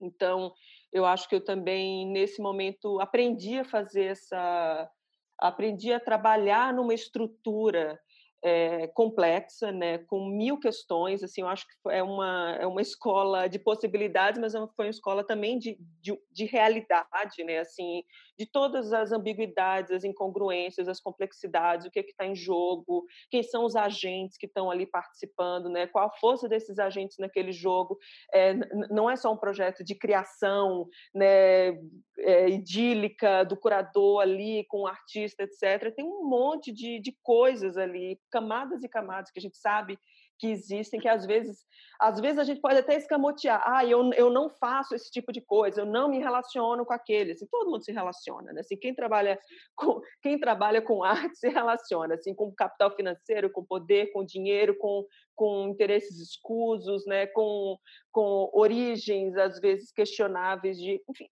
Então, eu acho que eu também, nesse momento, aprendi a fazer essa. aprendi a trabalhar numa estrutura é, complexa, né, com mil questões. Assim, eu acho que é uma, é uma escola de possibilidades, mas é foi uma escola também de, de, de realidade, né, assim, de todas as ambiguidades, as incongruências, as complexidades, o que é está em jogo, quem são os agentes que estão ali participando, né, qual a força desses agentes naquele jogo. É, não é só um projeto de criação né, é, idílica do curador ali com o artista, etc. Tem um monte de, de coisas ali camadas e camadas que a gente sabe que existem, que às vezes, às vezes a gente pode até escamotear, ah, eu, eu não faço esse tipo de coisa, eu não me relaciono com aquele, assim, todo mundo se relaciona, né? Assim, quem trabalha com, quem trabalha com arte se relaciona, assim, com capital financeiro, com poder, com dinheiro, com, com interesses escusos, né? Com, com origens, às vezes, questionáveis de, enfim,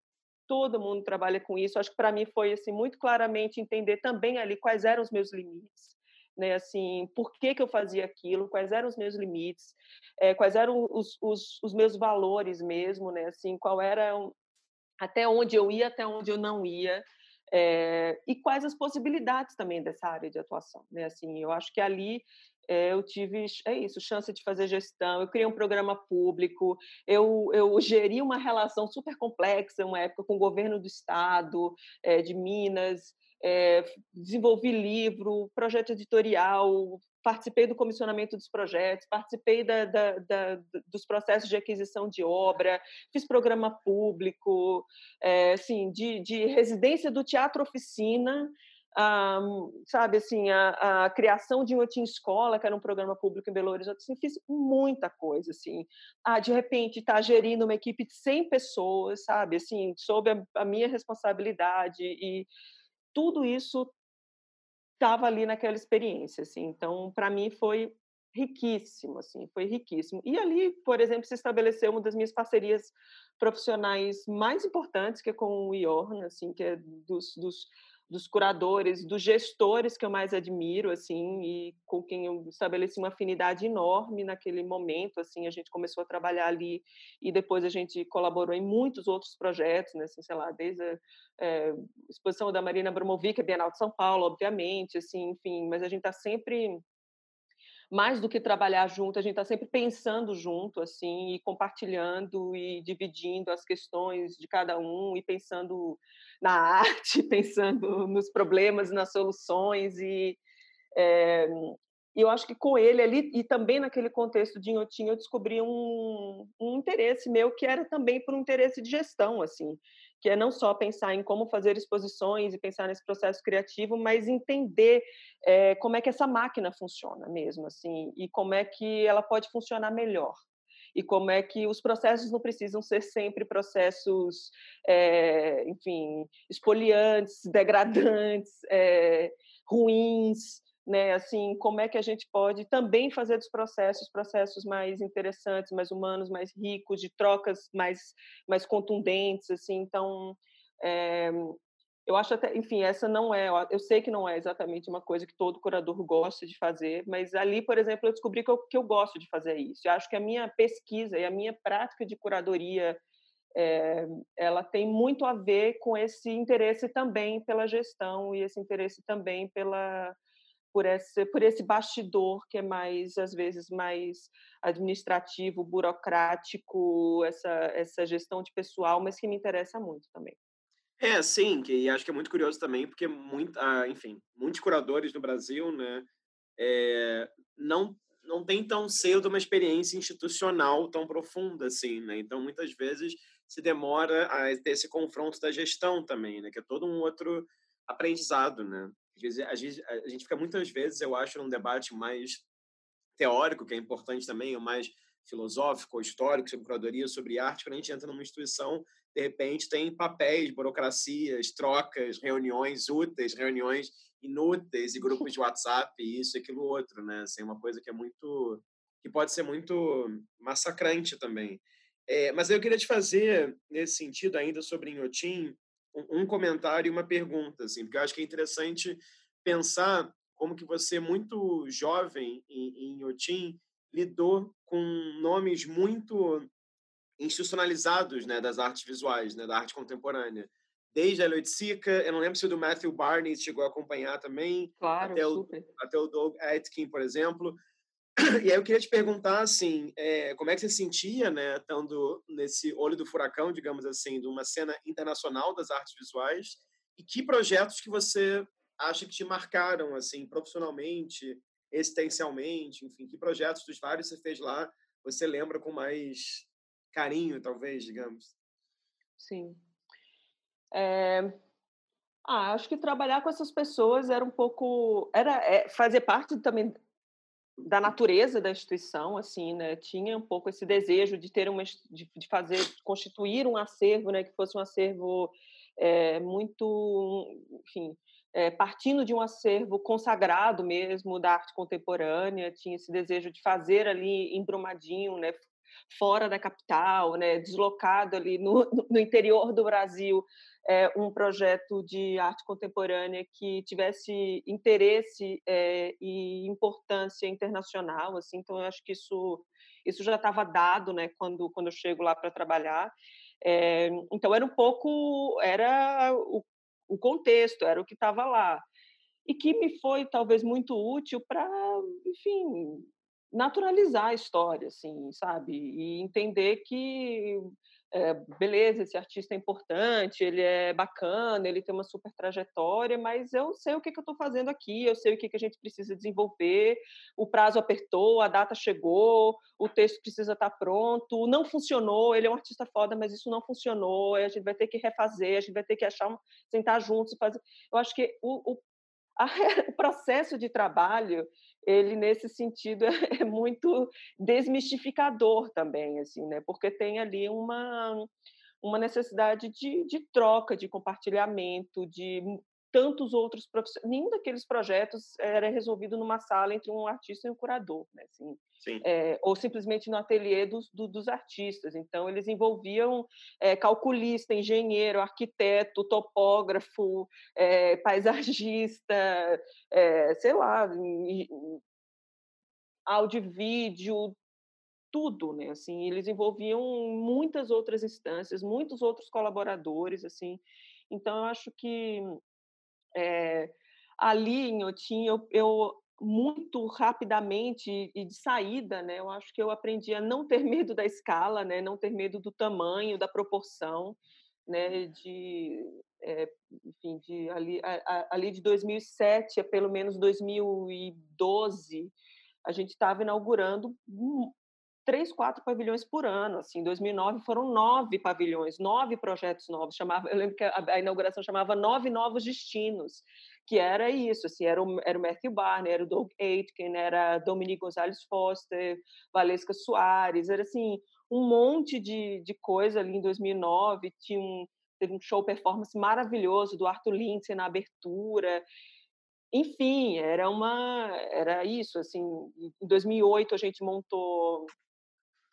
todo mundo trabalha com isso. Acho que para mim foi assim muito claramente entender também ali quais eram os meus limites, né? Assim, por que que eu fazia aquilo, quais eram os meus limites, é, quais eram os, os, os, meus valores mesmo, né? Assim, qual era até onde eu ia, até onde eu não ia. É, e quais as possibilidades também dessa área de atuação, né? Assim, eu acho que ali eu tive, é isso, chance de fazer gestão, eu criei um programa público, eu, eu geri uma relação super complexa, uma época com o governo do estado, é, de Minas, é, desenvolvi livro, projeto editorial, participei do comissionamento dos projetos, participei da, da, da, dos processos de aquisição de obra, fiz programa público, é, assim, de, de residência do teatro oficina, sabe assim a, a, criação de uma team escola que era um programa público em Belo Horizonte assim, fiz muita coisa assim. Ah, de repente estar tá gerindo uma equipe de 100 pessoas sabe assim sob a, a minha responsabilidade e tudo isso estava ali naquela experiência assim. Então para mim foi riquíssimo assim foi riquíssimo. E ali por exemplo se estabeleceu uma das minhas parcerias profissionais mais importantes que é com o IORN assim que é dos, dos dos curadores, dos gestores que eu mais admiro, assim, e com quem eu estabeleci uma afinidade enorme naquele momento, assim, a gente começou a trabalhar ali e depois a gente colaborou em muitos outros projetos, né, assim, sei lá, desde a é, exposição da Marina Abramovic, a Bienal de São Paulo, obviamente, assim, enfim, mas a gente está sempre mais do que trabalhar junto, a gente está sempre pensando junto, assim, e compartilhando e dividindo as questões de cada um e pensando na arte, pensando nos problemas, nas soluções e é, eu acho que com ele ali e também naquele contexto de Inhotim eu descobri um, um interesse meu que era também por um interesse de gestão assim que é não só pensar em como fazer exposições e pensar nesse processo criativo, mas entender é, como é que essa máquina funciona mesmo, assim, e como é que ela pode funcionar melhor. E como é que os processos não precisam ser sempre processos, é, enfim, espoliantes, degradantes, é, ruins, né? Assim, como é que a gente pode também fazer dos processos processos mais interessantes, mais humanos, mais ricos, de trocas mais mais contundentes, assim. Então, é, eu acho até, enfim, essa não é, eu sei que não é exatamente uma coisa que todo curador gosta de fazer, mas ali, por exemplo, eu descobri que eu, que eu gosto de fazer isso. Eu acho que a minha pesquisa e a minha prática de curadoria, é, ela tem muito a ver com esse interesse também pela gestão e esse interesse também pela por esse por esse bastidor que é mais às vezes mais administrativo, burocrático, essa essa gestão de pessoal, mas que me interessa muito também. É, sim, que acho que é muito curioso também, porque, muito, ah, enfim, muitos curadores no Brasil, né, é, não não tem tão cedo uma experiência institucional tão profunda assim, né? Então, muitas vezes se demora a ter esse confronto da gestão também, né? Que é todo um outro aprendizado, né? Às vezes, a gente, fica muitas vezes, eu acho, num debate mais teórico, que é importante também, ou mais filosófico ou histórico sobre curadoria, sobre arte, quando a gente entra numa instituição de repente tem papéis, burocracias, trocas, reuniões úteis, reuniões inúteis e grupos de WhatsApp, isso, aquilo, outro, né? Assim, uma coisa que é muito, que pode ser muito massacrante também. É, mas eu queria te fazer, nesse sentido ainda sobre Inhotim, um, comentário e uma pergunta, assim, porque eu acho que é interessante pensar como que você, muito jovem em, em lidou com nomes muito institucionalizados né, das artes visuais, né, da arte contemporânea. Desde a Sica, eu não lembro se o do Matthew Barney chegou a acompanhar também, claro, até, o, até o Doug Atkin, por exemplo. E aí eu queria te perguntar, assim, é, como é que você sentia, né, estando nesse olho do furacão, digamos assim, de uma cena internacional das artes visuais, e que projetos que você acha que te marcaram, assim, profissionalmente, existencialmente, enfim, que projetos dos vários você fez lá você lembra com mais carinho, talvez, digamos. Sim. É... Ah, acho que trabalhar com essas pessoas era um pouco, era é, fazer parte também da natureza da instituição, assim, né? Tinha um pouco esse desejo de ter uma, de, de fazer, constituir um acervo, né? Que fosse um acervo é, muito, enfim, é, partindo de um acervo consagrado mesmo da arte contemporânea, tinha esse desejo de fazer ali em Brumadinho, né? Fora da capital, né? Deslocado ali no, no interior do Brasil, é, um projeto de arte contemporânea que tivesse interesse é, e importância internacional, assim. Então, eu acho que isso isso já estava dado, né? Quando quando eu chego lá para trabalhar. É, então era um pouco era o, o contexto, era o que estava lá e que me foi talvez muito útil para, enfim, naturalizar a história, assim, sabe, e entender que é, beleza, esse artista é importante, ele é bacana, ele tem uma super trajetória, mas eu sei o que, que eu estou fazendo aqui, eu sei o que, que a gente precisa desenvolver, o prazo apertou, a data chegou, o texto precisa estar tá pronto, não funcionou, ele é um artista foda, mas isso não funcionou, a gente vai ter que refazer, a gente vai ter que achar, sentar juntos e fazer. Eu acho que o, o, a, o processo de trabalho ele nesse sentido é muito desmistificador também, assim, né? Porque tem ali uma uma necessidade de, de troca, de compartilhamento, de tantos outros profissionais. Nenhum daqueles projetos era resolvido numa sala entre um artista e um curador, né? Assim, é, ou simplesmente no ateliê dos, do, dos artistas. Então, eles envolviam é, calculista, engenheiro, arquiteto, topógrafo, é, paisagista, sei lá, áudio vídeo, tudo, né? Assim, eles envolviam muitas outras instâncias, muitos outros colaboradores, assim. Então, eu acho que é, ali em Otim, eu, eu muito rapidamente e de saída, né? Eu acho que eu aprendi a não ter medo da escala, né? Não ter medo do tamanho, da proporção, né? De, é, enfim, de ali, a, ali de 2007 a pelo menos 2012, a gente estava inaugurando três, quatro pavilhões por ano. Assim, em 2009 foram nove pavilhões, nove projetos novos. Chamava, eu lembro que a, a inauguração chamava Nove Novos Destinos, que era isso, assim, era o, era o Matthew Barney, era o Doug Aitken, era Dominique Gonzalez Foster, Valesca Soares, era assim, um monte de, de coisa ali em 2009, tinha um, teve um show performance maravilhoso do Arthur Lindsay na abertura, enfim, era uma era isso, assim, em 2008 a gente montou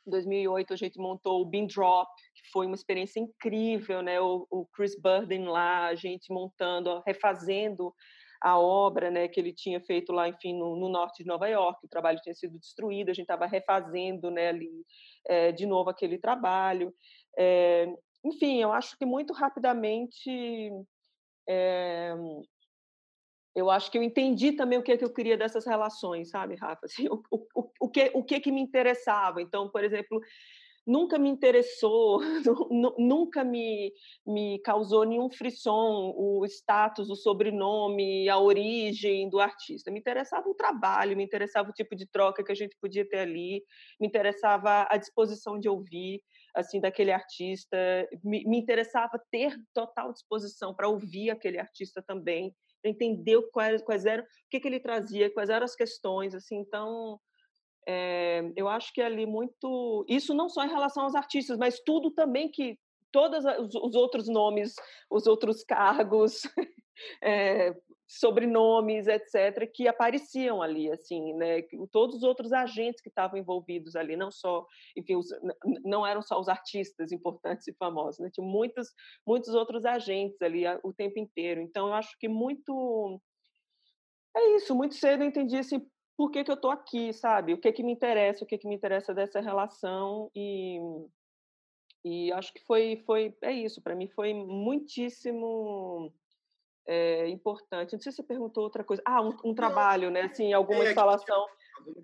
em 2008 a gente montou o Bean Drop, que foi uma experiência incrível, né? O, o Chris Burden lá, a gente montando, refazendo a obra, né, que ele tinha feito lá, enfim, no, no norte de Nova York. O trabalho tinha sido destruído, a gente estava refazendo, né, ali é, de novo aquele trabalho. É, enfim, eu acho que muito rapidamente é, eu acho que eu entendi também o que, é que eu queria dessas relações, sabe, Rafa? Assim, o, o, o, que, o que, que me interessava. Então, por exemplo, nunca me interessou, nunca me, me causou nenhum frisson o status, o sobrenome, a origem do artista. Me interessava o trabalho, me interessava o tipo de troca que a gente podia ter ali, me interessava a disposição de ouvir assim daquele artista, me, me interessava ter total disposição para ouvir aquele artista também para entender quais, quais eram, o que, que ele trazia, quais eram as questões, assim, então é, eu acho que ali muito isso não só em relação aos artistas, mas tudo também que todos os outros nomes, os outros cargos, é, sobrenomes, etc., que apareciam ali, assim, né? Todos os outros agentes que estavam envolvidos ali, não só, enfim, os, não eram só os artistas importantes e famosos, né? Tinha muitos, muitos outros agentes ali o tempo inteiro. Então, eu acho que muito é isso. Muito cedo eu entendi assim por que, que eu estou aqui, sabe? O que que me interessa, o que que me interessa dessa relação e e acho que foi foi é isso. Para mim foi muitíssimo é, importante. Não sei se você perguntou outra coisa. Ah, um, um trabalho, né? Assim, alguma é, instalação.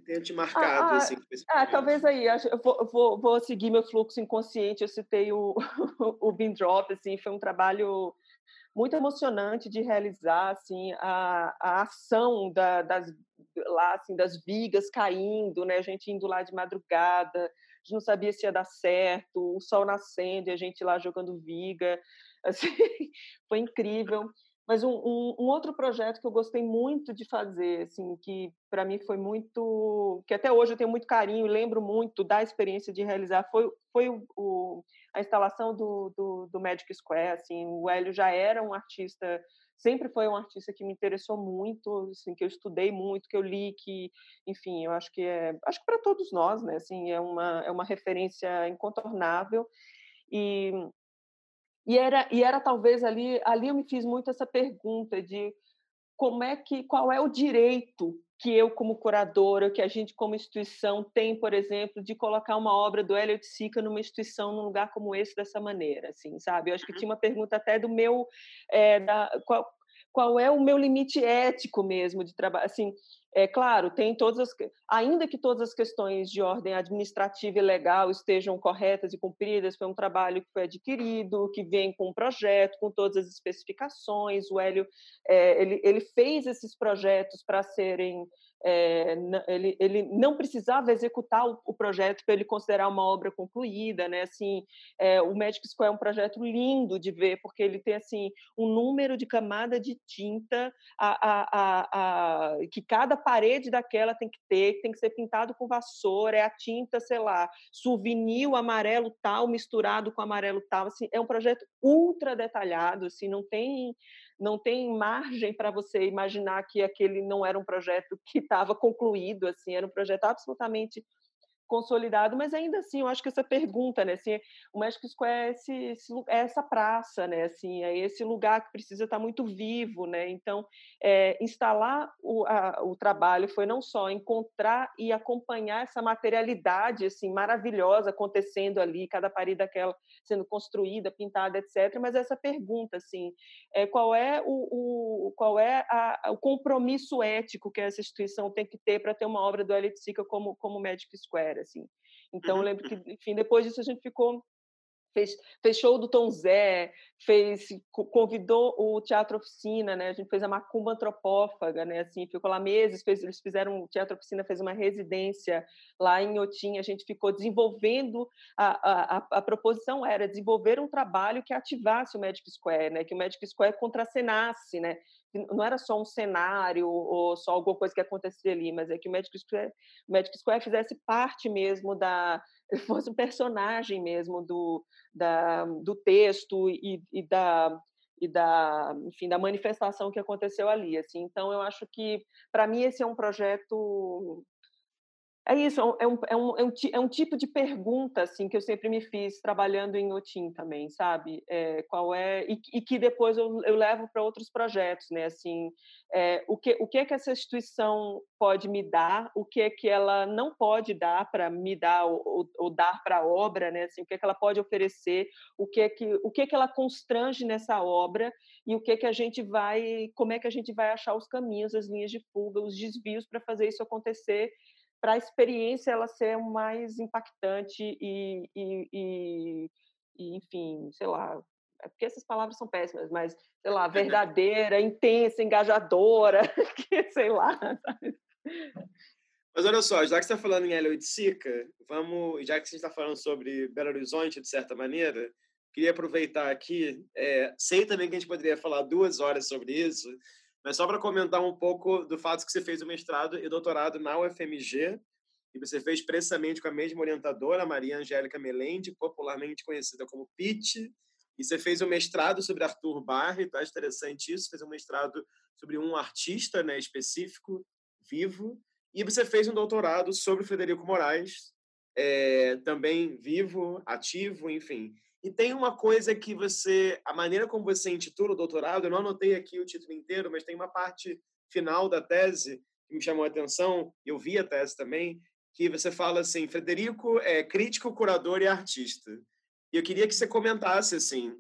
Tenha te marcado, ah, assim. Ah, talvez aí. Eu vou, vou, vou, seguir meu fluxo inconsciente. Eu citei o, o Bean Drop, assim, foi um trabalho muito emocionante de realizar, assim, a, a ação da, das lá, assim, das vigas caindo, né? A gente indo lá de madrugada, a gente não sabia se ia dar certo, o sol nascendo e a gente lá jogando viga, assim, foi incrível. Mas um, um, um, outro projeto que eu gostei muito de fazer, assim, que para mim foi muito, que até hoje eu tenho muito carinho, lembro muito da experiência de realizar, foi, foi o, o a instalação do, do, do, Magic Square. Assim, o Hélio já era um artista, sempre foi um artista que me interessou muito, assim, que eu estudei muito, que eu li, que, enfim, eu acho que é, acho que para todos nós, né? Assim, é uma é uma referência incontornável e e era, e era talvez ali, ali eu me fiz muito essa pergunta de como é que, qual é o direito que eu como curadora, que a gente como instituição tem, por exemplo, de colocar uma obra do Elliot Sica numa instituição, num lugar como esse dessa maneira, assim, sabe? Eu acho que tinha uma pergunta até do meu, é, da, qual, qual é o meu limite ético mesmo de trabalho, assim, é claro, tem todas as, ainda que todas as questões de ordem administrativa e legal estejam corretas e cumpridas, foi um trabalho que foi adquirido, que vem com um projeto, com todas as especificações. O Hélio, é, ele, ele fez esses projetos para serem é, ele, ele não precisava executar o, o projeto para ele considerar uma obra concluída, né? Assim, é, o Magic Square é um projeto lindo de ver porque ele tem assim um número de camada de tinta a, a, a, que cada parede daquela tem que ter, tem que ser pintado com vassoura, é a tinta, sei lá, souvenir amarelo tal misturado com amarelo tal, assim, é um projeto ultra detalhado, assim, não tem não tem margem para você imaginar que aquele não era um projeto que estava concluído, assim, era um projeto absolutamente consolidado, mas ainda assim, eu acho que essa pergunta, né, assim, o Magic Square é, esse, esse, é essa praça, né, assim, é esse lugar que precisa estar muito vivo, né, então, é, instalar o, a, o trabalho foi não só encontrar e acompanhar essa materialidade, assim, maravilhosa acontecendo ali, cada parede daquela sendo construída, pintada, etc., mas essa pergunta, assim, é, qual é o, o qual é a, o compromisso ético que essa instituição tem que ter para ter uma obra do Elliot Sica como, como Magic Square, assim. Então, eu uhum, lembro que, enfim, depois disso a gente ficou fez, fez show do Tom Zé, fez, convidou o Teatro Oficina, né? A gente fez a Macumba Antropófaga, né? Assim, ficou lá meses, fez, eles fizeram, o Teatro Oficina fez uma residência lá em Otim, a gente ficou desenvolvendo, a, a, a, proposição era desenvolver um trabalho que ativasse o Magic Square, né? Que o Magic Square contracenasse, né? Não era só um cenário ou só alguma coisa que acontecia ali, mas é que o Magic Square, o Magic Square fizesse parte mesmo da fosse um personagem mesmo do, da, do texto e, e da e da enfim da manifestação que aconteceu ali assim. Então eu acho que para mim esse é um projeto é isso, é um, é, um, é, um, é um tipo de pergunta assim que eu sempre me fiz trabalhando em Otim também, sabe? É, qual é e, e, que depois eu, eu levo para outros projetos, né? Assim, é, o que o que é que essa instituição pode me dar, o que é que ela não pode dar para me dar ou, ou dar para a obra, né? Assim, o que é que ela pode oferecer, o que é que o que é que ela constrange nessa obra e o que é que a gente vai, como é que a gente vai achar os caminhos, as linhas de fuga, os desvios para fazer isso acontecer para a experiência ela ser mais impactante e, e, e, e, enfim, sei lá, é porque essas palavras são péssimas, mas, sei lá, verdadeira, intensa, engajadora, que, sei lá? Mas olha só, já que você está falando em Sica, vamos, já que você está falando sobre Belo Horizonte, de certa maneira, queria aproveitar aqui, é, sei também que a gente poderia falar duas horas sobre isso, mas só para comentar um pouco do fato que você fez o mestrado e doutorado na UFMG, e você fez precisamente com a mesma orientadora, Maria Angélica Melende, popularmente conhecida como Pitt, e você fez um mestrado sobre Arthur Barre, tá interessante isso, fez um mestrado sobre um artista né, específico, vivo, e você fez um doutorado sobre Frederico Moraes, é, também vivo, ativo, enfim. E tem uma coisa que você, a maneira como você intitula o doutorado, eu não anotei aqui o título inteiro, mas tem uma parte final da tese que me chamou a atenção, eu vi a tese também, que você fala assim, Frederico é crítico, curador e artista. E eu queria que você comentasse assim,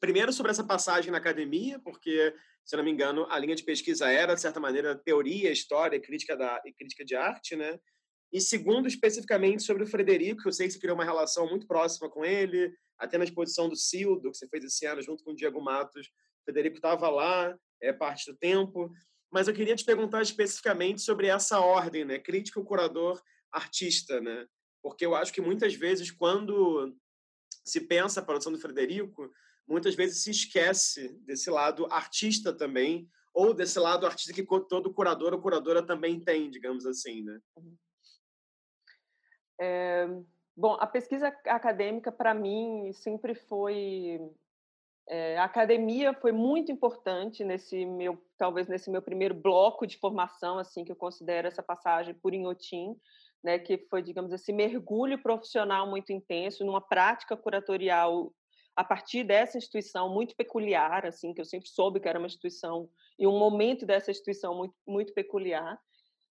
primeiro sobre essa passagem na academia, porque se não me engano, a linha de pesquisa era de certa maneira teoria, história, crítica da e crítica de arte, né? E segundo, especificamente sobre o Frederico, que eu sei que você criou uma relação muito próxima com ele, até na exposição do Cildo, que você fez esse ano junto com o Diego Matos. O Frederico estava lá, é parte do tempo. Mas eu queria te perguntar especificamente sobre essa ordem, né? Crítico, curador, artista, né? Porque eu acho que muitas vezes, quando se pensa a produção do Frederico, muitas vezes se esquece desse lado artista também, ou desse lado artista que todo curador ou curadora também tem, digamos assim, né? É, bom, a pesquisa acadêmica para mim sempre foi é, a academia foi muito importante nesse meu, talvez nesse meu primeiro bloco de formação, assim que eu considero essa passagem por Inhotim, né, que foi, digamos assim, mergulho profissional muito intenso numa prática curatorial a partir dessa instituição muito peculiar, assim, que eu sempre soube que era uma instituição e um momento dessa instituição muito, muito peculiar.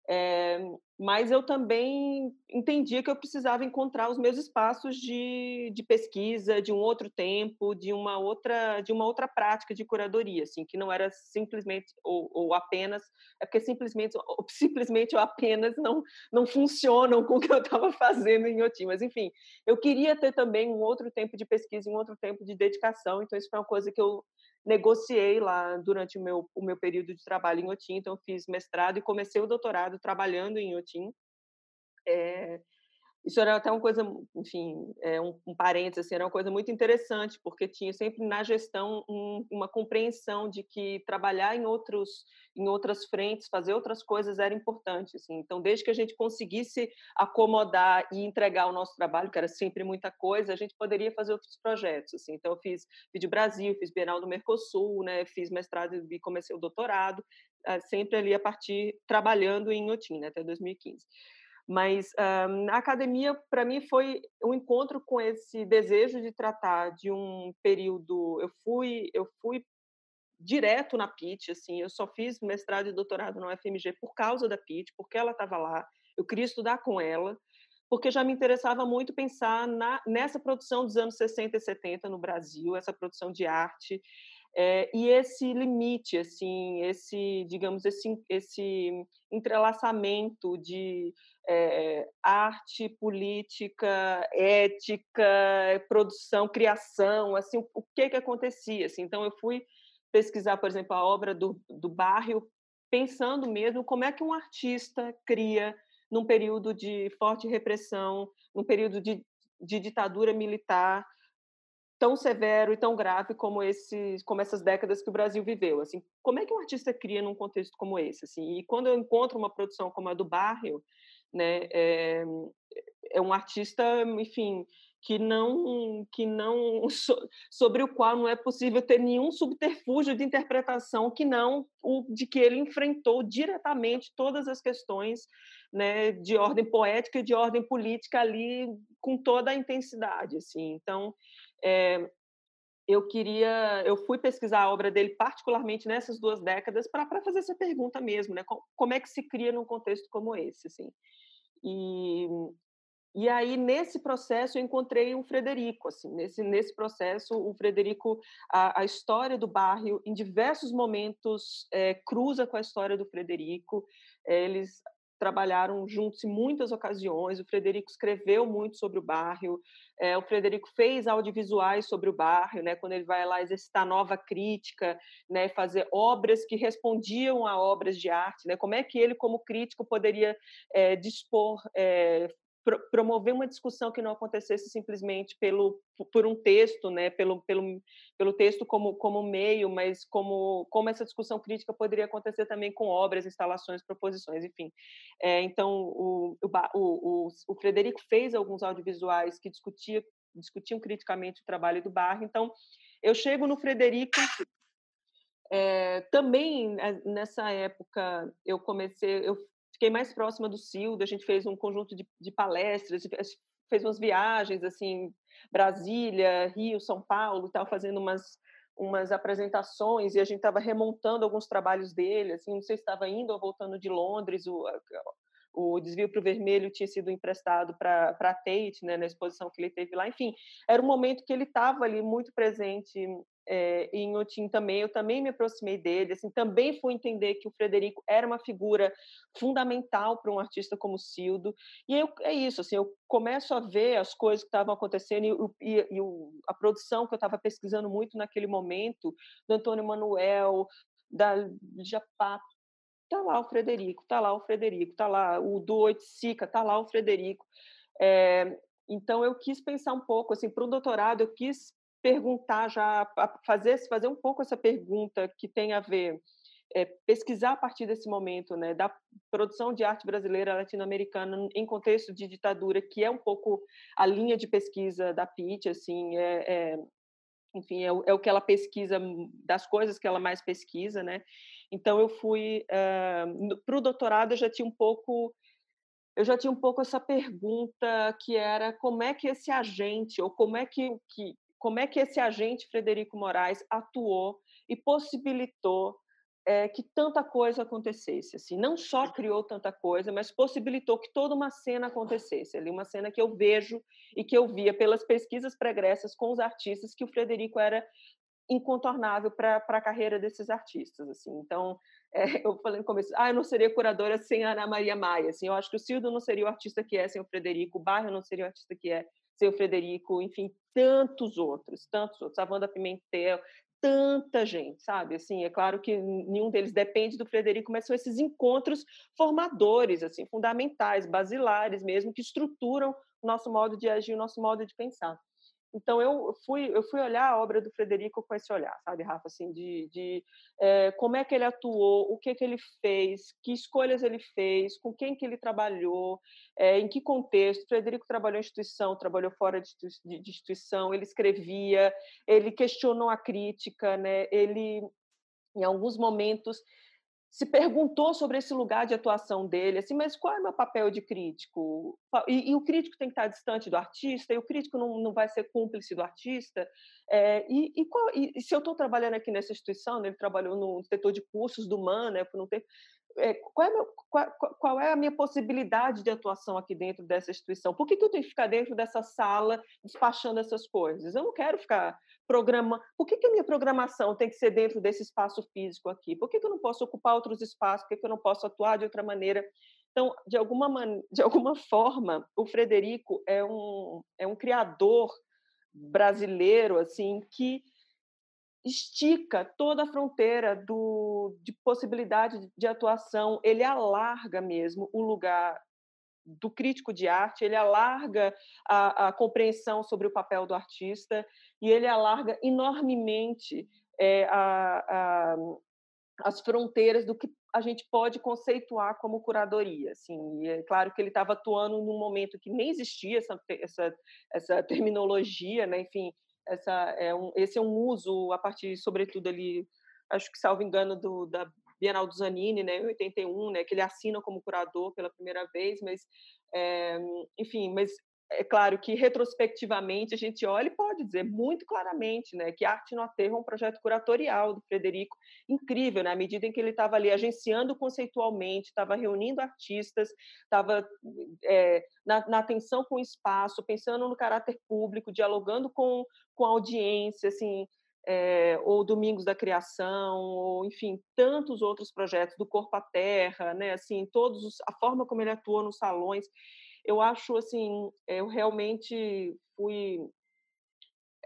É, mas eu também entendia que eu precisava encontrar os meus espaços de, de pesquisa, de um outro tempo, de uma outra, de uma outra prática de curadoria, assim, que não era simplesmente ou, ou apenas, é porque simplesmente, ou, simplesmente ou apenas não, não funcionam com o que eu estava fazendo em Oti. Mas, enfim, eu queria ter também um outro tempo de pesquisa, um outro tempo de dedicação, então isso foi uma coisa que eu negociei lá durante o meu, o meu período de trabalho em Otim, então fiz mestrado e comecei o doutorado trabalhando em Otim. É, isso era até uma coisa, enfim, é um, um parênteses, assim, era uma coisa muito interessante, porque tinha sempre na gestão um, uma compreensão de que trabalhar em outros em outras frentes, fazer outras coisas era importante. Assim. Então, desde que a gente conseguisse acomodar e entregar o nosso trabalho, que era sempre muita coisa, a gente poderia fazer outros projetos. Assim. Então, eu fiz Vídeo Brasil, fiz Bienal do Mercosul, né, fiz mestrado e comecei o doutorado, eh, sempre ali a partir, trabalhando em Otim, né, até 2015. Mas um, a academia, para mim, foi um encontro com esse desejo de tratar de um período. Eu fui, eu fui direto na PIT, assim, eu só fiz mestrado e doutorado na UFMG por causa da PIT, porque ela estava lá. Eu queria estudar com ela, porque já me interessava muito pensar na, nessa produção dos anos 60 e 70 no Brasil, essa produção de arte. É, e esse limite, assim, esse, digamos, esse, esse entrelaçamento de é, arte, política, ética, produção, criação, assim, o, o que que acontecia, assim. Então eu fui pesquisar, por exemplo, a obra do, do Barrio, pensando mesmo como é que um artista cria num período de forte repressão, num período de, de ditadura militar, tão severo e tão grave como esses como essas décadas que o Brasil viveu assim. Como é que um artista cria num contexto como esse assim? E quando eu encontro uma produção como a do Barrio né é, é um artista enfim que não que não sobre o qual não é possível ter nenhum subterfúgio de interpretação que não o de que ele enfrentou diretamente todas as questões né, de ordem poética e de ordem política ali com toda a intensidade assim. Então é, eu queria, eu fui pesquisar a obra dele particularmente nessas duas décadas para fazer essa pergunta mesmo, né? Como é que se cria num contexto como esse, assim? E, e aí nesse processo eu encontrei o Frederico, assim, nesse nesse processo o Frederico, a, a história do bairro em diversos momentos é, cruza com a história do Frederico. É, eles trabalharam juntos em muitas ocasiões. O Frederico escreveu muito sobre o bairro. É, o Frederico fez audiovisuais sobre o bairro, né? Quando ele vai lá exercitar nova crítica, né? Fazer obras que respondiam a obras de arte, né? Como é que ele, como crítico, poderia é, dispor, é, promover uma discussão que não acontecesse simplesmente pelo por um texto, né, pelo, pelo, pelo texto como, como meio, mas como, como essa discussão crítica poderia acontecer também com obras, instalações, proposições, enfim. É, então, o, o, o, o Frederico fez alguns audiovisuais que discutia, discutiam criticamente o trabalho do Barro, então eu chego no Frederico é, também nessa época eu comecei, eu fiquei mais próxima do Cildo, a gente fez um conjunto de, de palestras, fez umas viagens, assim, Brasília, Rio, São Paulo, tal, fazendo umas, umas apresentações e a gente estava remontando alguns trabalhos dele, assim, não sei se estava indo ou voltando de Londres, o, o Desvio para o Vermelho tinha sido emprestado para a Tate, né, na exposição que ele teve lá, enfim, era um momento que ele estava ali muito presente é, em Otim também, eu também me aproximei dele, assim, também fui entender que o Frederico era uma figura fundamental para um artista como Cildo, e eu, é isso, assim, eu começo a ver as coisas que estavam acontecendo e, e, e o, a produção que eu estava pesquisando muito naquele momento, do Antônio Manuel, da Japá, tá lá o Frederico, tá lá o Frederico, tá lá o do Oiticica, tá lá o Frederico, é, então eu quis pensar um pouco assim para o doutorado eu quis perguntar já, fazer, fazer um pouco essa pergunta que tem a ver, é, pesquisar a partir desse momento, né, da produção de arte brasileira latino-americana em contexto de ditadura, que é um pouco a linha de pesquisa da PIT, assim, é, é enfim, é o, é o, que ela pesquisa, das coisas que ela mais pesquisa, né? Então eu fui para o doutorado eu já tinha um pouco eu já tinha um pouco essa pergunta que era como é que esse agente ou como é que, que como é que esse agente Frederico Moraes atuou e possibilitou é, que tanta coisa acontecesse. Assim, não só criou tanta coisa, mas possibilitou que toda uma cena acontecesse. Ali uma cena que eu vejo e que eu via pelas pesquisas pregressas com os artistas que o Frederico era incontornável para a carreira desses artistas. Assim. Então, é, eu falei no começo, ah, eu não seria curadora sem a Ana Maria Maia. Assim, eu acho que o Cildo não seria o artista que é sem o Frederico, o Bairro não seria o artista que é sem o Frederico, enfim, tantos outros, tantos outros. A Wanda Pimentel, tanta gente, sabe? Assim, é claro que nenhum deles depende do Frederico, mas são esses encontros formadores, assim, fundamentais, basilares mesmo, que estruturam o nosso modo de agir, o nosso modo de pensar. Então eu fui eu fui olhar a obra do Frederico com esse olhar, sabe, Rafa, assim, de, de é, como é que ele atuou, o que que ele fez, que escolhas ele fez, com quem que ele trabalhou, é, em que contexto. Frederico trabalhou em instituição, trabalhou fora de, de instituição, ele escrevia, ele questionou a crítica, né? Ele em alguns momentos se perguntou sobre esse lugar de atuação dele, assim, mas qual é o meu papel de crítico? E, e o crítico tem que estar distante do artista, e o crítico não, não vai ser cúmplice do artista. É, e, e, qual, e, se eu estou trabalhando aqui nessa instituição, né, ele trabalhou no setor de cursos do MAN, né, por um tempo, é, qual, é meu, qual, qual, é a minha possibilidade de atuação aqui dentro dessa instituição? Por que, que eu tenho que ficar dentro dessa sala despachando essas coisas? Eu não quero ficar programando. Por que, que a minha programação tem que ser dentro desse espaço físico aqui? Por que, que eu não posso ocupar outros espaços? Por que, que eu não posso atuar de outra maneira? Então, de alguma, man... de alguma forma, o Frederico é um, é um criador brasileiro assim que estica toda a fronteira do, de possibilidade de atuação, ele alarga mesmo o lugar do crítico de arte, ele alarga a, a compreensão sobre o papel do artista e ele alarga enormemente é, a, a, as fronteiras do que a gente pode conceituar como curadoria. Assim, e é claro que ele estava atuando num momento que nem existia essa, essa, essa terminologia, né? enfim, essa é um, esse é um uso a partir, sobretudo ali, acho que salvo engano do da Bienal do Zanini, né, em 81, né, que ele assina como curador pela primeira vez, mas é, enfim, mas é claro que retrospectivamente a gente olha e pode dizer muito claramente né, que Arte no Aterro é um projeto curatorial do Frederico, incrível, né, à medida em que ele estava ali agenciando conceitualmente, estava reunindo artistas, estava é, na, na, atenção com o espaço, pensando no caráter público, dialogando com, com a audiência, assim, é, ou Domingos da Criação, ou enfim, tantos outros projetos do Corpo à Terra, né, assim, todos os, a forma como ele atua nos salões eu acho assim, eu realmente fui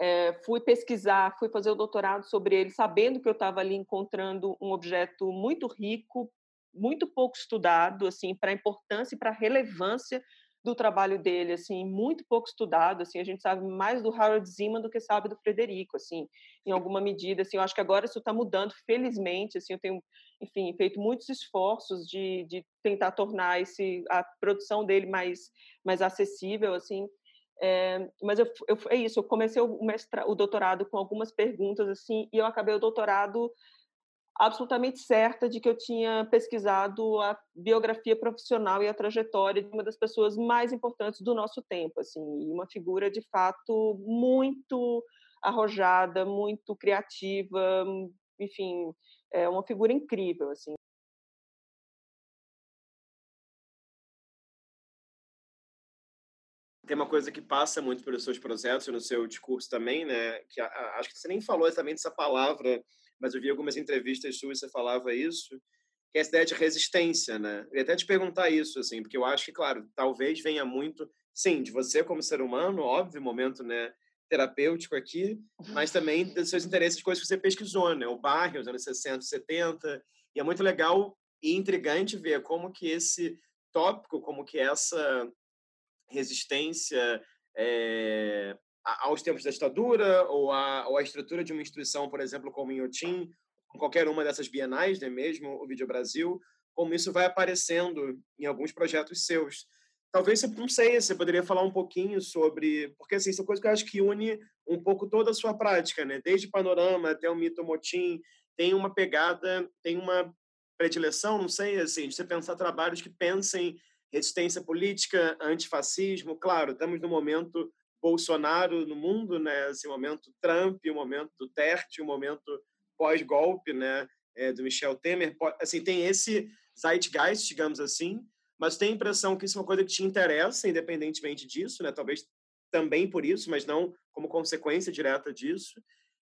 é, fui pesquisar, fui fazer o doutorado sobre ele, sabendo que eu estava ali encontrando um objeto muito rico, muito pouco estudado, assim, para a importância e para a relevância do trabalho dele, assim, muito pouco estudado, assim, a gente sabe mais do Harold Zeman do que sabe do Frederico, assim, em alguma medida, assim, eu acho que agora isso está mudando, felizmente, assim, eu tenho enfim, feito muitos esforços de, de tentar tornar esse, a produção dele mais, mais acessível, assim. É, mas eu, eu, é isso, eu comecei o, mestra, o doutorado com algumas perguntas, assim, e eu acabei o doutorado absolutamente certa de que eu tinha pesquisado a biografia profissional e a trajetória de uma das pessoas mais importantes do nosso tempo, assim, uma figura de fato muito arrojada, muito criativa, enfim, é uma figura incrível, assim. Tem uma coisa que passa muito pelos seus projetos e no seu discurso também, né? Que a, a, acho que você nem falou exatamente essa palavra, mas eu vi algumas entrevistas suas você falava isso, que é essa ideia de resistência, né? Ia até te perguntar isso, assim, porque eu acho que, claro, talvez venha muito, sim, de você como ser humano, óbvio, momento, né? terapêutico aqui, mas também dos seus interesses de coisas que você pesquisou, né? O bairro, os anos 60, 70, e é muito legal e intrigante ver como que esse tópico, como que essa resistência é, aos tempos da ditadura ou a, ou estrutura de uma instituição, por exemplo, como em Otim, qualquer uma dessas bienais, né, mesmo o Vídeo Brasil, como isso vai aparecendo em alguns projetos seus. Talvez, não sei, você poderia falar um pouquinho sobre... Porque, assim, isso é coisa que eu acho que une um pouco toda a sua prática, né? Desde Panorama até o Mito Motim, tem uma pegada, tem uma predileção, não sei, assim, de você pensar trabalhos que pensem resistência política, antifascismo. Claro, estamos no momento Bolsonaro no mundo, né? Esse momento Trump, o momento Terte, o momento pós-golpe, né? É, do Michel Temer. Assim, tem esse zeitgeist, digamos assim, mas tem a impressão que isso é uma coisa que te interessa, independentemente disso, né? Talvez também por isso, mas não como consequência direta disso.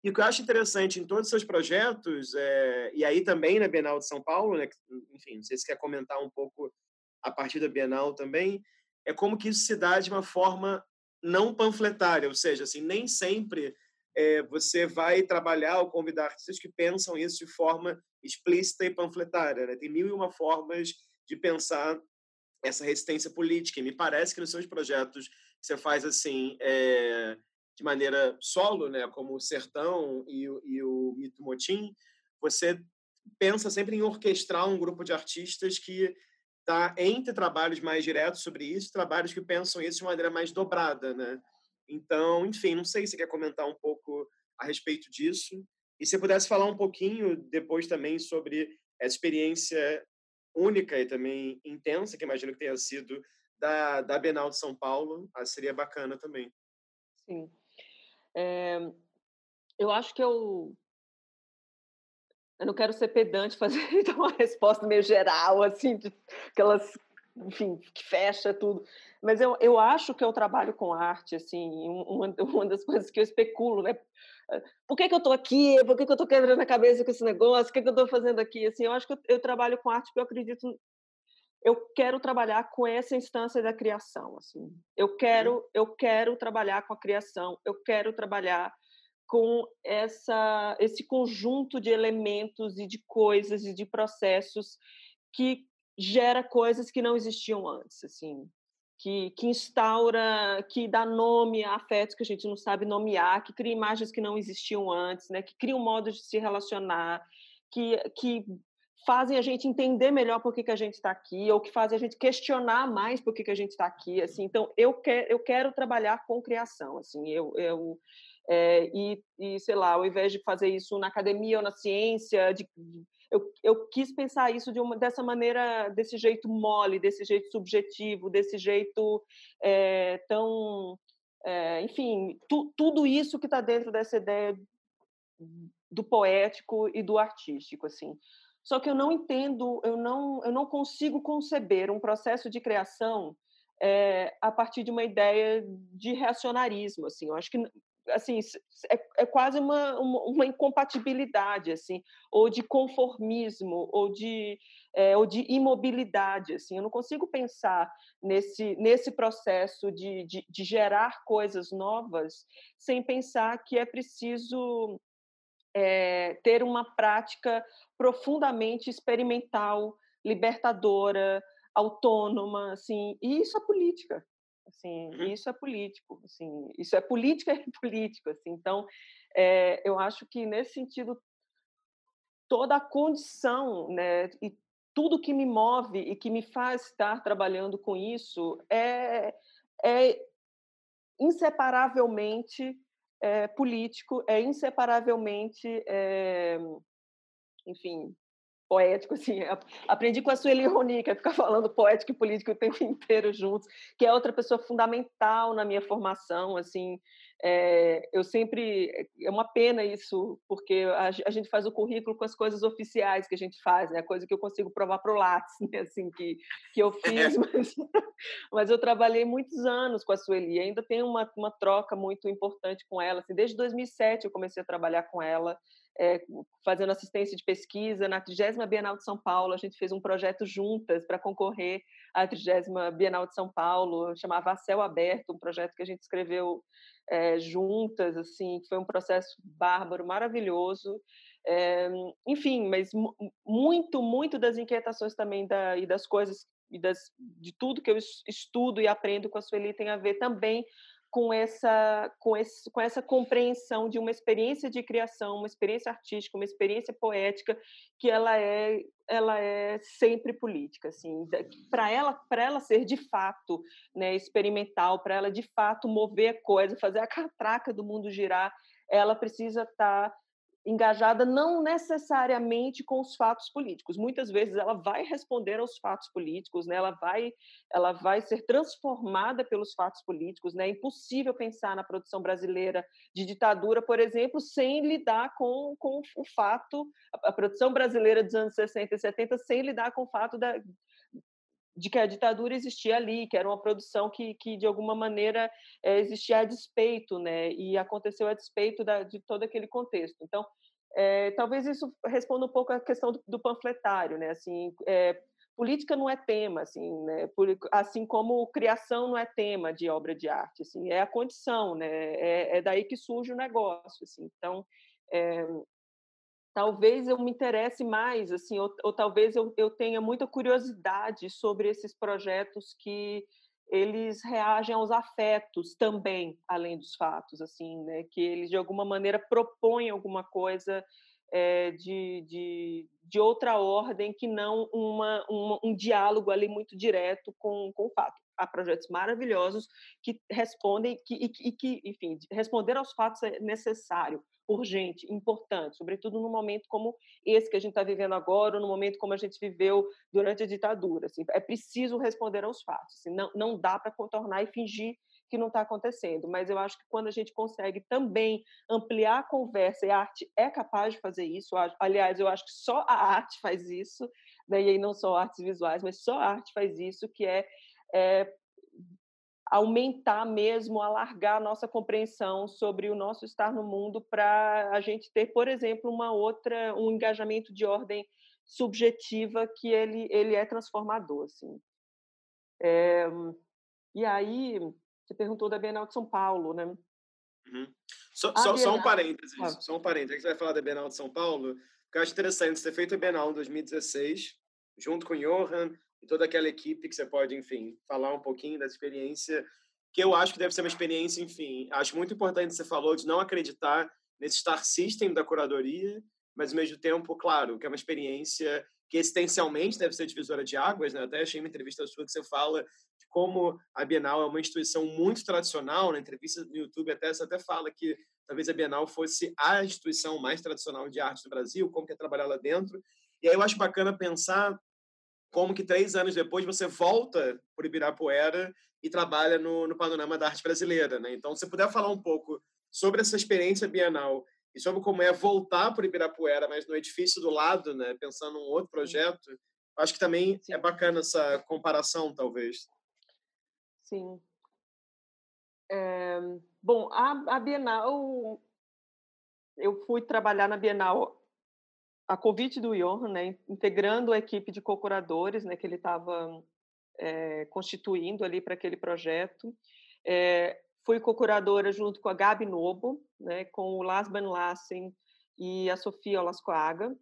E o que eu acho interessante em todos os seus projetos, é, e aí também na Bienal de São Paulo, né, enfim, não sei se quer comentar um pouco a partir da Bienal também, é como que isso se dá de uma forma não panfletária, ou seja, assim, nem sempre é, você vai trabalhar ou convidar artistas que pensam isso de forma explícita e panfletária. Né? Tem mil e uma formas de pensar essa resistência política. E me parece que nos seus projetos que você faz assim é, de maneira solo, né, como o Sertão e, e o Mito Motim, você pensa sempre em orquestrar um grupo de artistas que está entre trabalhos mais diretos sobre isso, trabalhos que pensam isso de maneira mais dobrada, né? Então, enfim, não sei se você quer comentar um pouco a respeito disso. E se pudesse falar um pouquinho depois também sobre essa experiência única e também intensa, que imagino que tenha sido da, da Bienal de São Paulo, ah, seria bacana também. Sim. É, eu acho que eu eu não quero ser pedante, fazer então, uma resposta meio geral, assim, de, aquelas, enfim, que fecha tudo. Mas eu, eu acho que eu trabalho com arte, assim, uma, uma das coisas que eu especulo, né? Por que, que eu estou aqui? Por que, que eu estou quebrando a cabeça com esse negócio? O que, que eu estou fazendo aqui? Assim, eu acho que eu, eu trabalho com arte porque eu acredito eu quero trabalhar com essa instância da criação assim eu quero eu quero trabalhar com a criação eu quero trabalhar com essa, esse conjunto de elementos e de coisas e de processos que gera coisas que não existiam antes, assim, que, que instaura, que dá nome a afetos que a gente não sabe nomear, que cria imagens que não existiam antes, né, que cria um modo de se relacionar, que, que fazem a gente entender melhor por que, que a gente está aqui, ou que fazem a gente questionar mais por que, que a gente está aqui, assim. Então, eu, quer, eu quero trabalhar com criação, assim. Eu, eu, é, e, e, sei lá, ao invés de fazer isso na academia ou na ciência, de, eu, eu quis pensar isso de uma, dessa maneira, desse jeito mole, desse jeito subjetivo, desse jeito é, tão. É, enfim, tu, tudo isso que está dentro dessa ideia do poético e do artístico, assim. Só que eu não entendo, eu não, eu não consigo conceber um processo de criação é, a partir de uma ideia de reacionarismo, assim. Eu acho que assim é, é quase uma, uma, uma, incompatibilidade assim ou de conformismo ou de é, ou de imobilidade assim. Eu não consigo pensar nesse nesse processo de, de, de gerar coisas novas sem pensar que é preciso é, ter uma prática profundamente experimental libertadora autônoma assim e isso é política assim, uhum. isso é político, assim, isso é política e político, assim, então é, eu acho que nesse sentido toda a condição, né, e tudo que me move e que me faz estar trabalhando com isso é, é inseparavelmente é, político, é inseparavelmente, é, enfim, poético, assim, aprendi com a Sueli Roni, que é ficar falando poético e político o tempo inteiro juntos, que é outra pessoa fundamental na minha formação, assim, é, eu sempre, é uma pena isso, porque a, a, gente faz o currículo com as coisas oficiais que a gente faz, né, coisa que eu consigo provar para o Lattes, né, assim, que, que eu fiz, mas, mas eu trabalhei muitos anos com a Sueli, ainda tenho uma, uma troca muito importante com ela, assim, desde 2007 eu comecei a trabalhar com ela, é, fazendo assistência de pesquisa na 30 Bienal de São Paulo. A gente fez um projeto juntas para concorrer à 30 Bienal de São Paulo, chamava A Céu Aberto, um projeto que a gente escreveu é, juntas, assim, foi um processo bárbaro, maravilhoso. É, enfim, mas muito, muito das inquietações também da, e das coisas e das, de tudo que eu estudo e aprendo com a Sueli tem a ver também com essa, com, esse, com essa compreensão de uma experiência de criação, uma experiência artística, uma experiência poética, que ela é, ela é sempre política. Assim, para ela, ela ser de fato né, experimental, para ela de fato mover a coisa, fazer a catraca do mundo girar, ela precisa estar tá engajada não necessariamente com os fatos políticos. Muitas vezes ela vai responder aos fatos políticos, né? Ela vai, ela vai ser transformada pelos fatos políticos, né? É impossível pensar na produção brasileira de ditadura, por exemplo, sem lidar com, com o fato, a produção brasileira dos anos 60 e 70, sem lidar com o fato da, de que a ditadura existia ali, que era uma produção que, que de alguma maneira é, existia a despeito, né? E aconteceu a despeito da, de todo aquele contexto. Então, é, talvez isso responda um pouco à questão do, do panfletário, né? Assim, é, política não é tema, assim, né? assim como criação não é tema de obra de arte, assim, é a condição, né? É, é daí que surge o negócio, assim. Então, talvez eu me interesse mais, assim, ou, ou talvez eu, eu, tenha muita curiosidade sobre esses projetos que eles reagem aos afetos também, além dos fatos, assim, né? Que eles de alguma maneira propõem alguma coisa é, de, de, de, outra ordem que não uma, uma, um diálogo ali muito direto com, com o fato. Há projetos maravilhosos que respondem que, e, que, enfim, responder aos fatos é necessário urgente, importante, sobretudo num momento como esse que a gente está vivendo agora, ou no momento como a gente viveu durante a ditadura. Assim, é preciso responder aos fatos. Assim, não, não dá para contornar e fingir que não está acontecendo. Mas eu acho que quando a gente consegue também ampliar a conversa, e a arte é capaz de fazer isso, aliás, eu acho que só a arte faz isso, né? e aí não só artes visuais, mas só a arte faz isso, que é, é aumentar mesmo, alargar a nossa compreensão sobre o nosso estar no mundo para a gente ter, por exemplo, uma outra, um engajamento de ordem subjetiva que ele, ele é transformador, assim. É, e aí, você perguntou da Bienal de São Paulo, né? Uhum. Só, só, Bienal... só, um parênteses, ah. só um parênteses. Você vai falar da Bienal de São Paulo, que eu acho interessante você ter feito a Bienal em 2016, junto com o Johan, e toda aquela equipe que você pode, enfim, falar um pouquinho da experiência, que eu acho que deve ser uma experiência, enfim, acho muito importante você falou de não acreditar nesse star system da curadoria, mas ao mesmo tempo, claro, que é uma experiência que existencialmente deve ser divisora de águas, né? Até achei uma entrevista sua que você fala de como a Bienal é uma instituição muito tradicional, na entrevista no YouTube até você até fala que talvez a Bienal fosse a instituição mais tradicional de arte do Brasil, como que é trabalhar lá dentro. E aí eu acho bacana pensar como que três anos depois você volta para Ibirapuera e trabalha no, no panorama da arte brasileira, né? Então, se puder falar um pouco sobre essa experiência bienal e sobre como é voltar para Ibirapuera, mas no edifício do lado, né? Pensando em um outro projeto, acho que também Sim. é bacana essa comparação, talvez. Sim. É, bom, a, a Bienal, eu fui trabalhar na Bienal a convite do Johan, né, integrando a equipe de co-curadores né, que ele estava é, constituindo ali para aquele projeto. É, fui co-curadora junto com a Gabi Nobo, né, com o Lasban Lassen e a Sofia Olascoaga.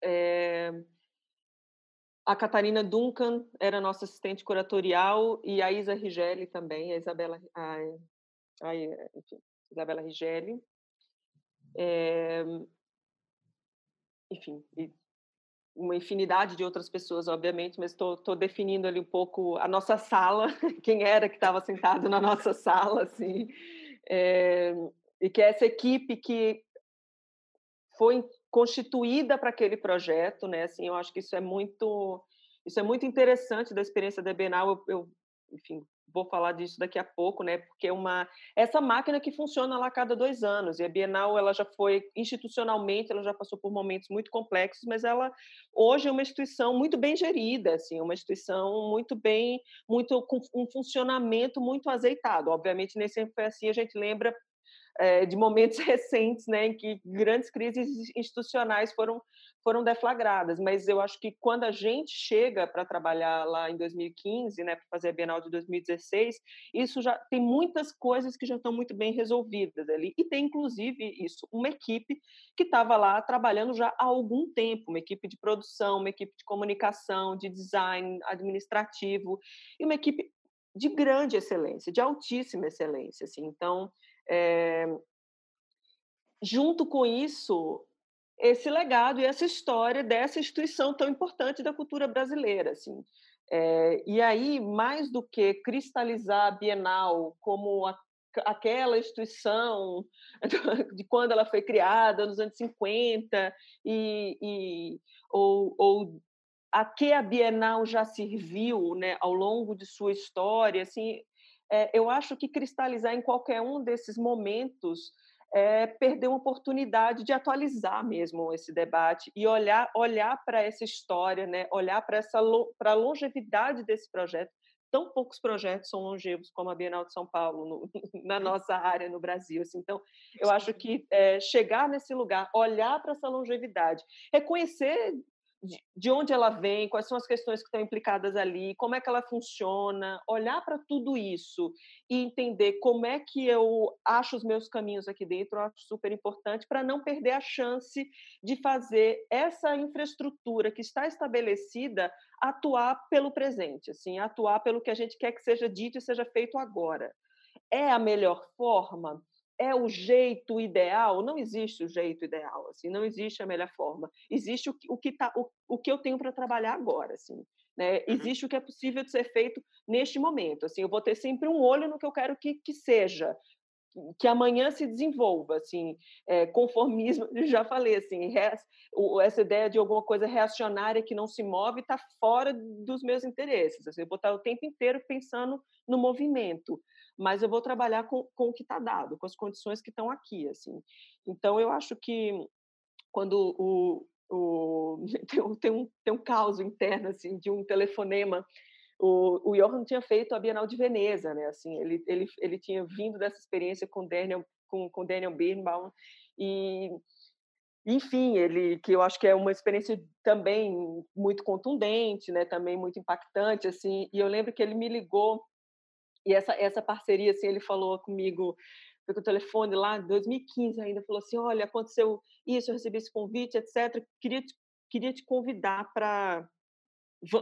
É, a Catarina Duncan era nossa assistente curatorial e a Isa Rigelli também, a Isabela, a, a, enfim, Isabela Rigelli. É, enfim, uma infinidade de outras pessoas, obviamente, mas estou definindo ali um pouco a nossa sala, quem era que estava sentado na nossa sala, assim, é, e que é essa equipe que foi constituída para aquele projeto, né? Assim, eu acho que isso é muito, isso é muito interessante da experiência da Bienal. Eu, eu enfim, vou falar disso daqui a pouco, né? Porque é uma essa máquina que funciona lá a cada dois anos e a Bienal ela já foi institucionalmente ela já passou por momentos muito complexos, mas ela hoje é uma instituição muito bem gerida, assim, uma instituição muito bem, muito com um funcionamento muito azeitado. Obviamente nem sempre foi assim. A gente lembra é, de momentos recentes, né, em que grandes crises institucionais foram foram deflagradas, mas eu acho que quando a gente chega para trabalhar lá em 2015, né, para fazer a Bienal de 2016, isso já tem muitas coisas que já estão muito bem resolvidas ali e tem inclusive isso uma equipe que estava lá trabalhando já há algum tempo, uma equipe de produção, uma equipe de comunicação, de design administrativo e uma equipe de grande excelência, de altíssima excelência. Assim. Então, é, junto com isso, esse legado e essa história dessa instituição tão importante da cultura brasileira. Assim. É, e aí, mais do que cristalizar a Bienal como a, aquela instituição de quando ela foi criada, nos anos 50, e, e ou, ou a que a Bienal já serviu né, ao longo de sua história, assim, é, eu acho que cristalizar em qualquer um desses momentos é perder uma oportunidade de atualizar mesmo esse debate e olhar olhar para essa história, né? olhar para essa para a longevidade desse projeto. Tão poucos projetos são longevos como a Bienal de São Paulo no, na nossa área no Brasil. Assim. Então, eu acho que é, chegar nesse lugar, olhar para essa longevidade, reconhecer de onde ela vem, quais são as questões que estão implicadas ali, como é que ela funciona, olhar para tudo isso e entender como é que eu acho os meus caminhos aqui dentro, eu acho super importante para não perder a chance de fazer essa infraestrutura que está estabelecida atuar pelo presente, assim, atuar pelo que a gente quer que seja dito e seja feito agora. É a melhor forma? É o jeito ideal? Não existe o jeito ideal, assim, não existe a melhor forma. Existe o que, o que, tá, o, o que eu tenho para trabalhar agora, assim. Né? Uhum. Existe o que é possível de ser feito neste momento. Assim, eu vou ter sempre um olho no que eu quero que, que seja, que amanhã se desenvolva, assim, é, conformismo. Já falei assim, essa ideia de alguma coisa reacionária que não se move está fora dos meus interesses. Assim, eu vou estar o tempo inteiro pensando no movimento mas eu vou trabalhar com, com o que está dado, com as condições que estão aqui, assim. Então, eu acho que quando o, o tem, um, tem um caos interno, assim, de um telefonema o, o Johan tinha feito a Bienal de Veneza, né? Assim, ele, ele, ele tinha vindo dessa experiência com Daniel com, com Daniel Birnbaum e enfim, ele que eu acho que é uma experiência também muito contundente, né? Também muito impactante, assim. E eu lembro que ele me ligou e essa, essa parceria, assim, ele falou comigo, foi com o telefone lá, em 2015 ainda, falou assim, olha, aconteceu isso, eu recebi esse convite, etc. Queria te, queria te convidar para...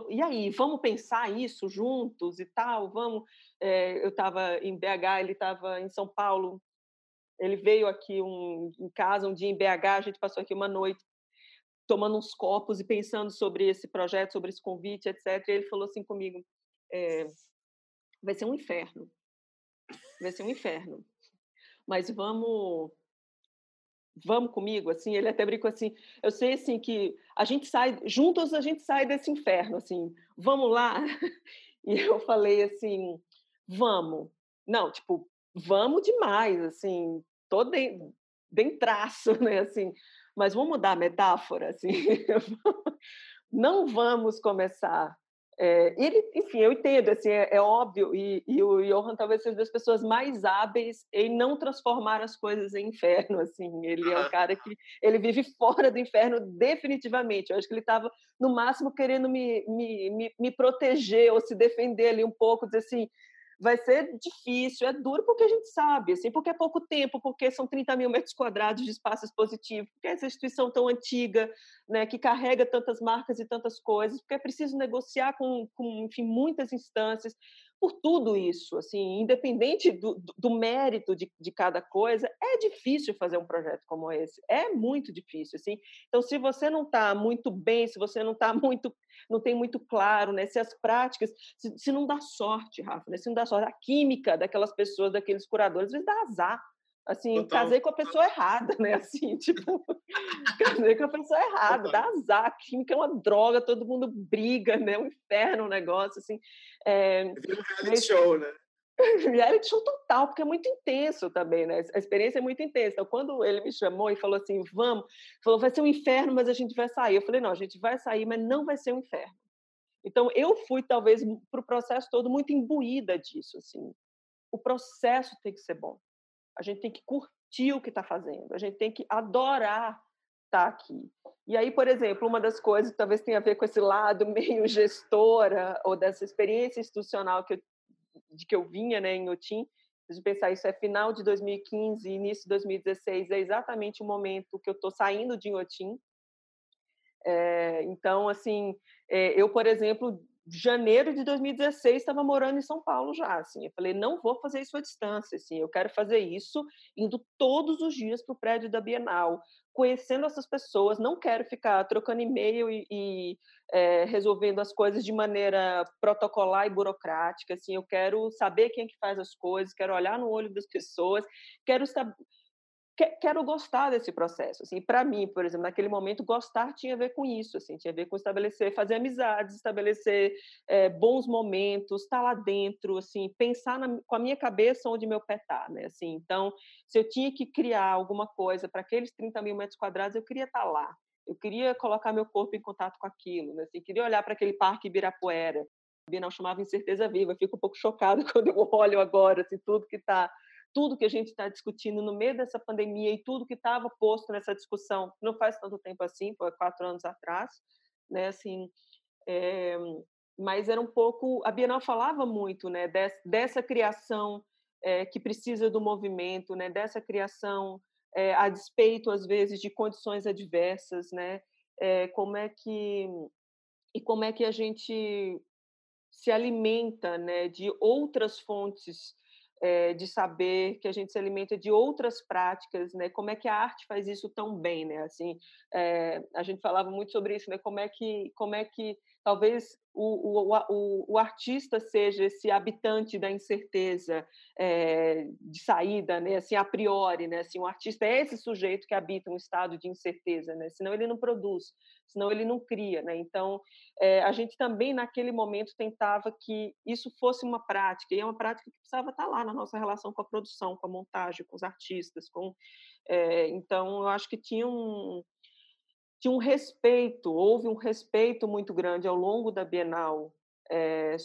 E aí, vamos pensar isso juntos e tal? Vamos... É, eu estava em BH, ele estava em São Paulo, ele veio aqui um, em casa um dia em BH, a gente passou aqui uma noite tomando uns copos e pensando sobre esse projeto, sobre esse convite, etc. E ele falou assim comigo, é, vai ser um inferno. Vai ser um inferno. Mas vamos vamos comigo? assim ele até brincou assim eu sei assim que a gente sai juntos a gente sai desse inferno assim vamos lá? E eu falei assim vamos. Não tipo vamos demais assim todo bem, bem traço né assim mas vamos mudar a metáfora assim não vamos começar é, ele, enfim, eu entendo, assim, é, é óbvio, e, e, o Johan talvez seja das pessoas mais hábeis em não transformar as coisas em inferno, assim, ele é um cara que, ele vive fora do inferno definitivamente, eu acho que ele estava, no máximo, querendo me, me, me, me proteger ou se defender ali um pouco, dizer assim, vai ser difícil, é duro porque a gente sabe, assim, porque é pouco tempo, porque são 30 mil metros quadrados de espaço expositivo, porque essa instituição tão antiga, né, que carrega tantas marcas e tantas coisas, porque é preciso negociar com, com enfim, muitas instâncias, por tudo isso, assim, independente do, do mérito de, de cada coisa, é difícil fazer um projeto como esse, é muito difícil, assim. Então, se você não está muito bem, se você não está muito, não tem muito claro, né, se as práticas, se, se não dá sorte, Rafa, né, se não dá sorte, a química daquelas pessoas, daqueles curadores, às vezes dá azar, assim, Total. casei com a pessoa errada, né? Assim, tipo, casei com a pessoa errada, Total. dá azar, química é uma droga, todo mundo briga, né? Um inferno, um negócio, assim. É, um reality mas, show, né? reality show total, porque é muito intenso também, né? A experiência é muito intensa. Então, quando ele me chamou e falou assim, vamos, falou, vai ser um inferno, mas a gente vai sair. Eu falei, não, a gente vai sair, mas não vai ser um inferno. Então, eu fui, talvez, para o processo todo muito imbuída disso, assim. O processo tem que ser bom. A gente tem que curtir o que está fazendo. A gente tem que adorar estar tá aqui. E aí, por exemplo, uma das coisas que talvez tenha a ver com esse lado meio gestora ou dessa experiência institucional que eu, de que eu vinha né, em Otim, de pensar isso é final de 2015 início de 2016 é exatamente o momento que eu estou saindo de Inhotim é, então assim é, eu por exemplo janeiro de 2016 estava morando em São Paulo já, assim. Eu falei, não vou fazer isso à distância, assim. Eu quero fazer isso indo todos os dias para o prédio da Bienal, conhecendo essas pessoas. Não quero ficar trocando e-mail e, e é, resolvendo as coisas de maneira protocolar e burocrática, assim. Eu quero saber quem é que faz as coisas, quero olhar no olho das pessoas, quero saber quero gostar desse processo. Assim, para mim, por exemplo, naquele momento, gostar tinha a ver com isso, assim, tinha a ver com estabelecer, fazer amizades, estabelecer é, bons momentos, estar tá lá dentro, assim, pensar na, com a minha cabeça onde meu pé está, né? Assim, então, se eu tinha que criar alguma coisa para aqueles 30 mil metros quadrados, eu queria estar tá lá. Eu queria colocar meu corpo em contato com aquilo, né? assim, queria olhar para aquele parque Ibirapuera. A Bienal chamava Incerteza Viva. Eu fico um pouco chocada quando eu olho agora, assim, tudo que está tudo que a gente está discutindo no meio dessa pandemia e tudo que estava posto nessa discussão não faz tanto tempo assim, foi quatro anos atrás, né? Assim, é, mas era um pouco a Bienal falava muito, né? Des, dessa criação é, que precisa do movimento, né? Dessa criação é, a despeito às vezes de condições adversas, né? como é que e como é que a gente se alimenta, né? De outras fontes é, de saber que a gente se alimenta de outras práticas, né? Como é que a arte faz isso tão bem, né? Assim, é, a gente falava muito sobre isso, né? Como é que, como é que talvez o, o, o, o, artista seja esse habitante da incerteza é, de saída, né? Assim, a priori, né? Assim, o artista é esse sujeito que habita um estado de incerteza, né? Senão ele não produz, senão ele não cria, né? Então, é, a gente também naquele momento tentava que isso fosse uma prática e é uma prática que precisava estar lá na nossa relação com a produção, com a montagem, com os artistas, com é, então eu acho que tinha um tinha um respeito, houve um respeito muito grande ao longo da Bienal é,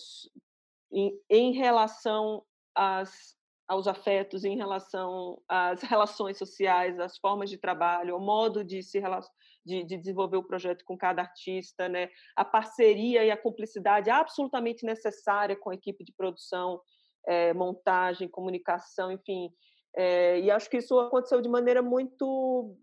em, em, relação às, aos afetos, em relação às relações sociais, às formas de trabalho, ao modo de se de, de, desenvolver o projeto com cada artista, né? a parceria e a cumplicidade absolutamente necessária com a equipe de produção, é, montagem, comunicação, enfim. É, e acho que isso aconteceu de maneira muito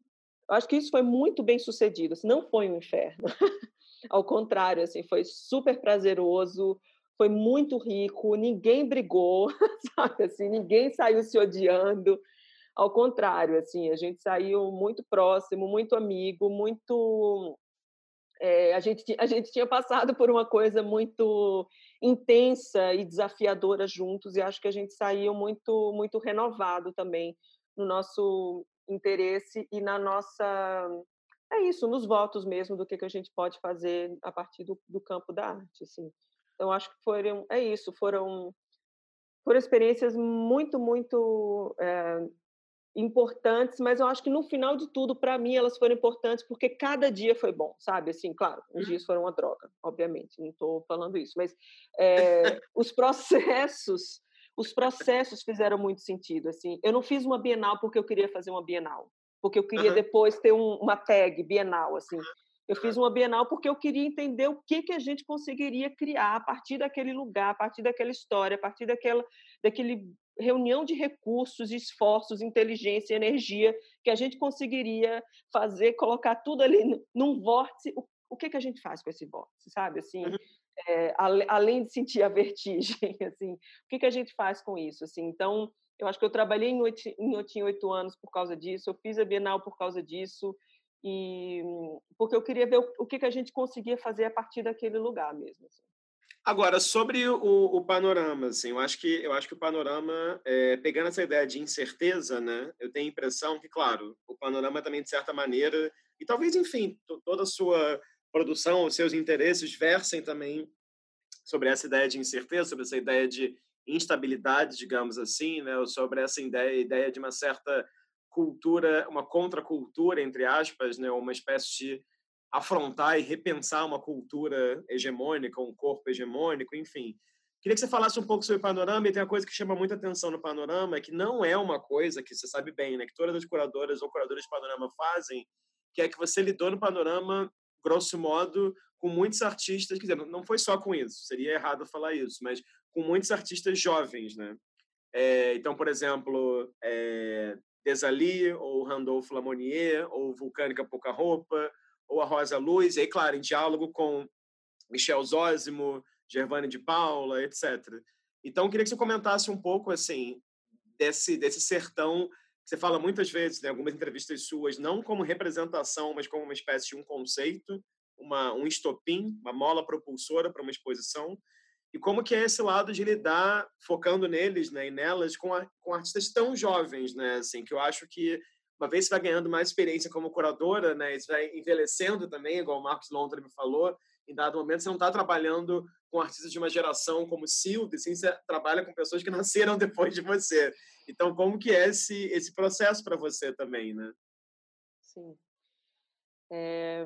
eu acho que isso foi muito bem sucedido. Assim, não foi um inferno. Ao contrário, assim, foi super prazeroso, foi muito rico, ninguém brigou, sabe? Assim, ninguém saiu se odiando. Ao contrário, assim, a gente saiu muito próximo, muito amigo, muito é, a, gente, a gente tinha passado por uma coisa muito intensa e desafiadora juntos, e acho que a gente saiu muito, muito renovado também no nosso interesse e na nossa é isso nos votos mesmo do que, que a gente pode fazer a partir do, do campo da arte assim então acho que foram é isso foram foram experiências muito muito é, importantes mas eu acho que no final de tudo para mim elas foram importantes porque cada dia foi bom sabe assim claro os uhum. dias foram uma droga obviamente não estou falando isso mas é, os processos os processos fizeram muito sentido. Assim, eu não fiz uma Bienal porque eu queria fazer uma Bienal, porque eu queria uhum. depois ter um, uma tag Bienal, assim. Eu fiz uma Bienal porque eu queria entender o que que a gente conseguiria criar a partir daquele lugar, a partir daquela história, a partir daquela daquele reunião de recursos, esforços, inteligência, energia que a gente conseguiria fazer, colocar tudo ali num vórtice. O, o que que a gente faz com esse vórtice, sabe? Assim, uhum é, além de sentir a vertigem, assim, o que, que a gente faz com isso? Assim, então, eu acho que eu trabalhei em Otim oito anos por causa disso, eu fiz a Bienal por causa disso, e porque eu queria ver o, o que, que a gente conseguia fazer a partir daquele lugar mesmo. Assim. Agora, sobre o, o, panorama, assim, eu acho que eu acho que o panorama, é, pegando essa ideia de incerteza, né, eu tenho a impressão que, claro, o panorama também de certa maneira e talvez, enfim, toda a sua produção, os seus interesses versem também sobre essa ideia de incerteza, sobre essa ideia de instabilidade, digamos assim, né? sobre essa ideia, ideia de uma certa cultura, uma contracultura, entre aspas, né? uma espécie de afrontar e repensar uma cultura hegemônica, um corpo hegemônico, enfim. Queria que você falasse um pouco sobre o panorama, e tem uma coisa que chama muita atenção no panorama, que não é uma coisa que você sabe bem, né? que todas as curadoras ou curadores de panorama fazem, que é que você lidou no panorama grosso modo, com muitos artistas, quer dizer, não foi só com isso, seria errado falar isso, mas com muitos artistas jovens, né? É, então, por exemplo, é, Desali, ou Randolph Lamonier, ou Vulcânica Pouca Roupa, ou a Rosa Luz, e aí, claro, em diálogo com Michel Zósimo, Gervane de Paula, etc. Então, queria que você comentasse um pouco, assim, desse, desse sertão você fala muitas vezes, em né, algumas entrevistas suas, não como representação, mas como uma espécie de um conceito, uma, um estopim, uma mola propulsora para uma exposição. E como que é esse lado de lidar, focando neles né, e nelas, com, a, com artistas tão jovens, né? Assim, que eu acho que uma vez você vai ganhando mais experiência como curadora, né, você vai envelhecendo também, igual o Marcos Londra me falou, em dado momento você não está trabalhando com artistas de uma geração como Silvio, sim, você trabalha com pessoas que nasceram depois de você. Então, como que é esse, esse processo para você também, né? Sim. É...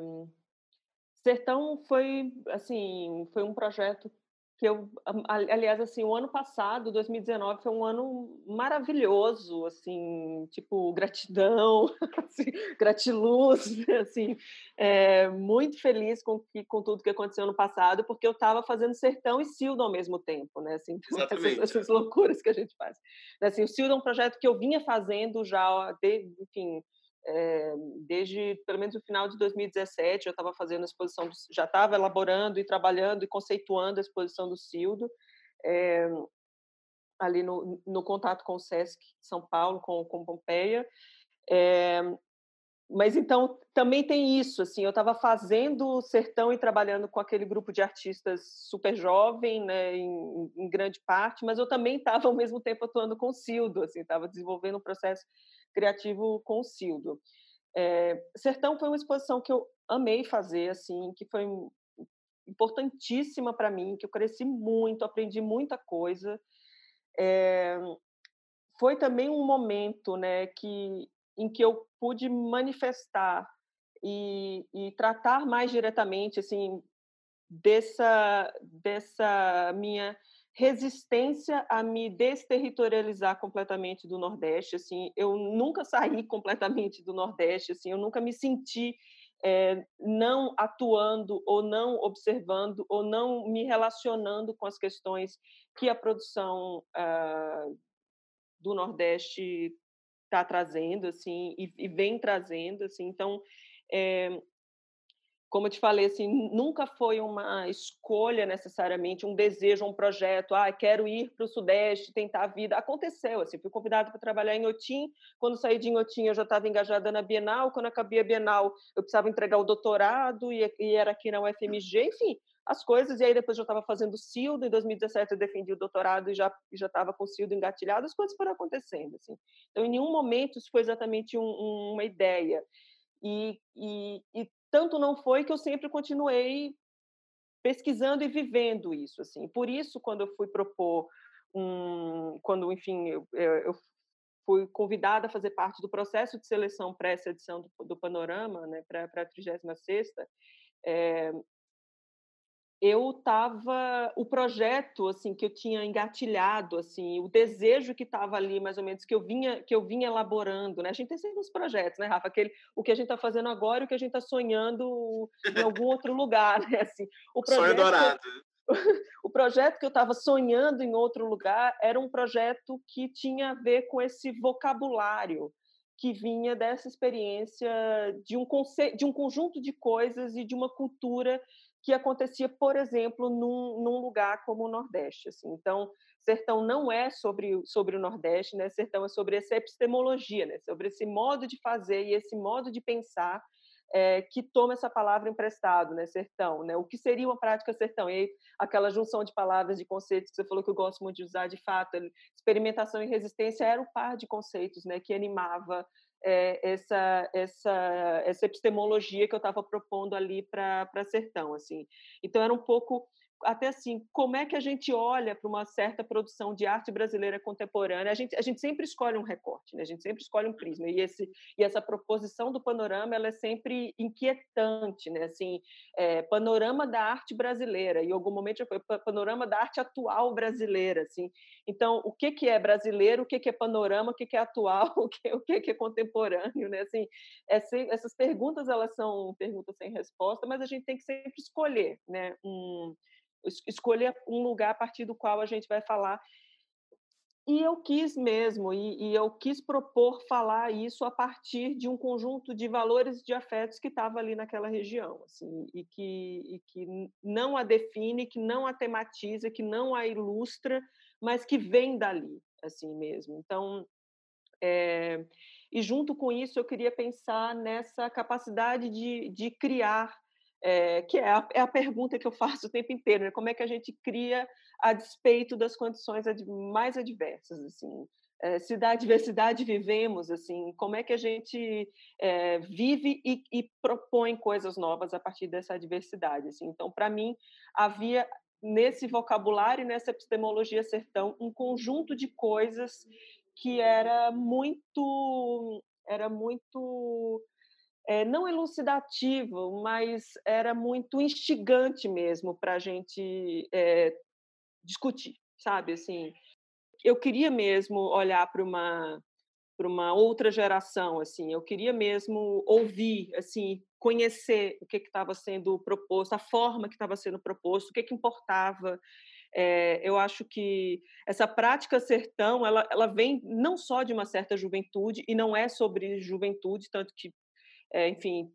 Sertão foi, assim, foi um projeto que eu, aliás, assim, o ano passado, 2019, foi um ano maravilhoso, assim, tipo, gratidão, assim, gratiluz, assim, é, muito feliz com, que, com tudo que aconteceu no passado, porque eu estava fazendo Sertão e Sildo ao mesmo tempo, né, assim, essas, essas, loucuras que a gente faz. Assim, o Sildo é um projeto que eu vinha fazendo já, de, enfim, é, desde pelo menos o final de 2017 eu estava fazendo a exposição, já estava elaborando e trabalhando e conceituando a exposição do Cildo, é, ali no, no, contato com o Sesc São Paulo, com, com Pompeia. É, mas então também tem isso, assim, eu estava fazendo Sertão e trabalhando com aquele grupo de artistas super jovem, né, em, em grande parte, mas eu também estava ao mesmo tempo atuando com o Cildo, assim, estava desenvolvendo um processo criativo com o Cildo. É, Sertão foi uma exposição que eu amei fazer, assim, que foi importantíssima para mim, que eu cresci muito, aprendi muita coisa. É, foi também um momento, né, que em que eu pude manifestar e, e tratar mais diretamente, assim, dessa dessa minha resistência a me desterritorializar completamente do Nordeste, assim, eu nunca saí completamente do Nordeste, assim, eu nunca me senti é, não atuando ou não observando ou não me relacionando com as questões que a produção uh, do Nordeste está trazendo, assim, e, e, vem trazendo, assim, então é, como eu te falei, assim, nunca foi uma escolha necessariamente, um desejo, um projeto, ah, quero ir para o Sudeste, tentar a vida. Aconteceu, assim, fui convidada para trabalhar em Otim, quando saí de Otim eu já estava engajada na Bienal, quando acabei a Bienal eu precisava entregar o doutorado e, e era aqui na UFMG, enfim, as coisas, e aí depois eu estava fazendo CILDO, em 2017 eu defendi o doutorado e já estava com CILDO engatilhado, as coisas foram acontecendo, assim. Então, em nenhum momento isso foi exatamente um, um, uma ideia. E, e, e, tanto não foi que eu sempre continuei pesquisando e vivendo isso assim por isso quando eu fui propor um quando enfim eu, eu fui convidada a fazer parte do processo de seleção pré edição do, do panorama né para a 36 é, eu estava o projeto assim que eu tinha engatilhado assim o desejo que estava ali mais ou menos que eu vinha que eu vinha elaborando né? A gente tem sempre uns projetos né Rafa? Aquele o que a gente está fazendo agora e o que a gente está sonhando em algum outro lugar né? Assim o projeto Sonho dourado. o projeto que eu estava sonhando em outro lugar era um projeto que tinha a ver com esse vocabulário que vinha dessa experiência de um conce... de um conjunto de coisas e de uma cultura que acontecia, por exemplo, num, num lugar como o Nordeste. Assim. Então, Sertão não é sobre, sobre o Nordeste, né? Sertão é sobre essa epistemologia, né? sobre esse modo de fazer e esse modo de pensar é, que toma essa palavra emprestado, né, sertão, né? O que seria uma prática sertão? E aí, aquela junção de palavras, de conceitos que você falou que eu gosto muito de usar, de fato, experimentação e resistência era o par de conceitos, né, que animava é, essa, essa, essa epistemologia que eu estava propondo ali para Sertão. assim. Então, era um pouco até assim, como é que a gente olha para uma certa produção de arte brasileira contemporânea? A gente, a gente sempre escolhe um recorte, né? a gente sempre escolhe um prisma, e, esse, e essa proposição do panorama ela é sempre inquietante, né? assim, é, panorama da arte brasileira, e em algum momento já foi panorama da arte atual brasileira. Assim. Então, o que, que é brasileiro, o que, que é panorama, o que, que é atual, o que, o que, que é contemporâneo? Né? Assim, essas perguntas elas são perguntas sem resposta, mas a gente tem que sempre escolher né? um escolher um lugar a partir do qual a gente vai falar. e eu quis mesmo, e, e, eu quis propor falar isso a partir de um conjunto de valores de afetos que estava ali naquela região, assim, e que, e que não a define, que não a tematiza, que não a ilustra, mas que vem dali, assim mesmo. Então, é, e junto com isso eu queria pensar nessa capacidade de, de criar é, que é a, é a, pergunta que eu faço o tempo inteiro, né? como é que a gente cria a despeito das condições mais adversas, assim, é, se da diversidade vivemos, assim, como é que a gente é, vive e, e, propõe coisas novas a partir dessa adversidade, assim. Então, para mim, havia nesse vocabulário, nessa epistemologia sertão, um conjunto de coisas que era muito era muito é, não elucidativo, mas era muito instigante mesmo para a gente é, discutir, sabe? Assim, eu queria mesmo olhar para uma para uma outra geração, assim, eu queria mesmo ouvir, assim, conhecer o que estava sendo proposto, a forma que estava sendo proposto, o que, que importava. É, eu acho que essa prática sertão, ela, ela vem não só de uma certa juventude, e não é sobre juventude, tanto que é, enfim,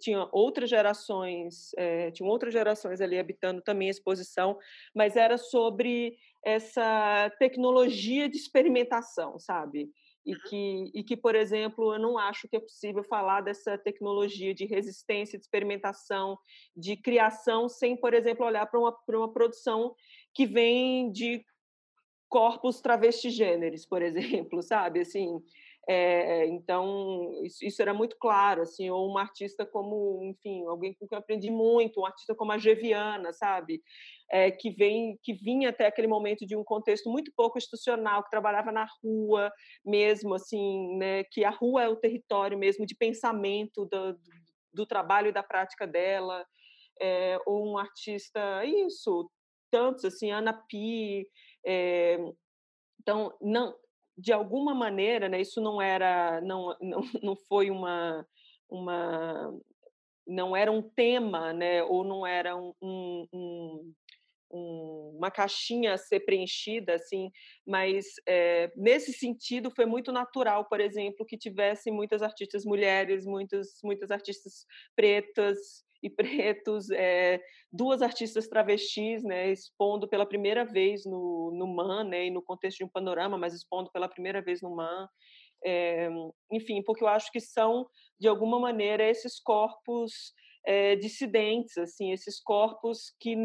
tinha outras gerações, é, tinham outras gerações ali habitando também a exposição, mas era sobre essa tecnologia de experimentação, sabe? E uhum. que, e que, por exemplo, eu não acho que é possível falar dessa tecnologia de resistência, de experimentação, de criação, sem, por exemplo, olhar para uma, para uma produção que vem de corpos travestigêneres, por exemplo, sabe? Assim, é, então, isso, isso, era muito claro, assim, ou uma artista como, enfim, alguém com quem eu aprendi muito, um artista como a Geviana, sabe? É, que vem, que vinha até aquele momento de um contexto muito pouco institucional, que trabalhava na rua mesmo, assim, né? Que a rua é o território mesmo de pensamento do, do trabalho e da prática dela, é, ou um artista, isso, tantos, assim, Ana Pi, é, então, não, de alguma maneira, né, isso não era, não, não, não foi uma, uma, não era um tema, né, ou não era um, um, um uma caixinha a ser preenchida, assim, mas é, nesse sentido foi muito natural, por exemplo, que tivesse muitas artistas mulheres, muitas, muitas artistas pretas, e pretos, é, duas artistas travestis, né, expondo pela primeira vez no, no MAN, né, e no contexto de um panorama, mas expondo pela primeira vez no MAN. É, enfim, porque eu acho que são, de alguma maneira, esses corpos é, dissidentes, assim, esses corpos que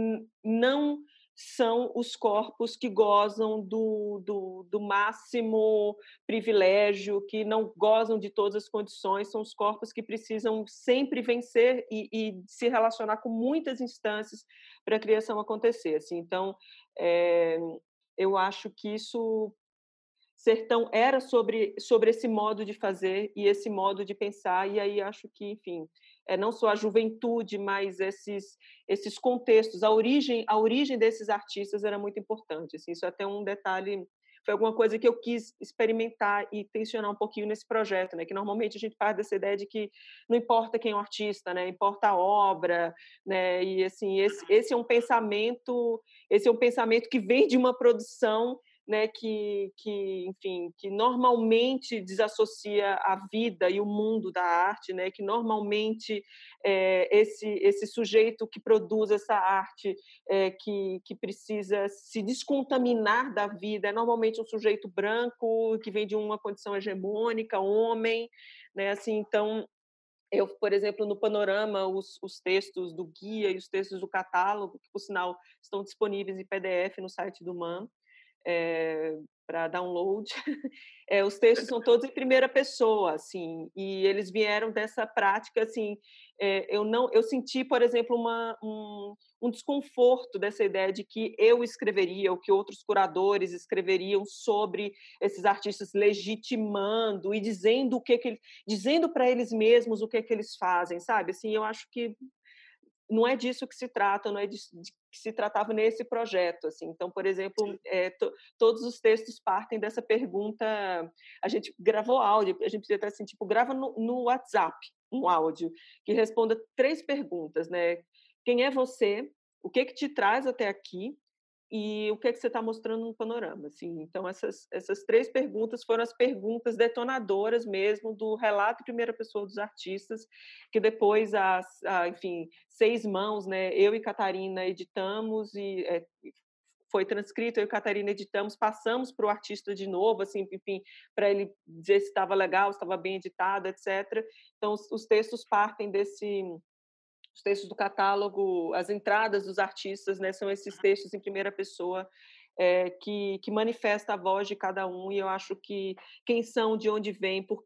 não são os corpos que gozam do, do, do, máximo privilégio, que não gozam de todas as condições, são os corpos que precisam sempre vencer e, e se relacionar com muitas instâncias para a criação acontecer. Assim. Então, é, eu acho que isso Sertão era sobre, sobre esse modo de fazer e esse modo de pensar, e aí acho que, enfim, é não só a juventude, mas esses, esses contextos, a origem, a origem desses artistas era muito importante. Assim, isso é até um detalhe, foi alguma coisa que eu quis experimentar e tensionar um pouquinho nesse projeto, né? Que normalmente a gente parte dessa ideia de que não importa quem é o artista, né? Importa a obra, né? E assim, esse, esse é um pensamento, esse é um pensamento que vem de uma produção né, que, que, enfim, que normalmente desassocia a vida e o mundo da arte, né, que normalmente é, esse, esse sujeito que produz essa arte, é, que, que precisa se descontaminar da vida, é normalmente um sujeito branco, que vem de uma condição hegemônica, homem, né, assim, então eu, por exemplo, no Panorama, os, os, textos do guia e os textos do catálogo, que, por sinal, estão disponíveis em PDF no site do MAN, é, eh, para download. É, os textos são todos em primeira pessoa, assim, e eles vieram dessa prática, assim, é, eu não, eu senti, por exemplo, uma, um, um, desconforto dessa ideia de que eu escreveria, ou que outros curadores escreveriam sobre esses artistas legitimando e dizendo o que, que dizendo para eles mesmos o que que eles fazem, sabe? Assim, eu acho que não é disso que se trata, não é disso que se tratava nesse projeto. Assim. Então, por exemplo, é, to, todos os textos partem dessa pergunta. A gente gravou áudio, a gente precisa estar assim, tipo, grava no, no WhatsApp um áudio que responda três perguntas, né? Quem é você? O que que te traz até aqui? E o que, é que você está mostrando no panorama. Assim. Então, essas, essas três perguntas foram as perguntas detonadoras mesmo do relato em primeira pessoa dos artistas, que depois, as, a, enfim, seis mãos, né, eu e Catarina editamos e é, foi transcrito, eu e Catarina editamos, passamos para o artista de novo, assim, enfim, para ele dizer se estava legal, se estava bem editado, etc. Então, os textos partem desse os textos do catálogo, as entradas dos artistas, né, são esses textos em primeira pessoa é, que, que manifesta a voz de cada um, e eu acho que quem são, de onde vêm, por,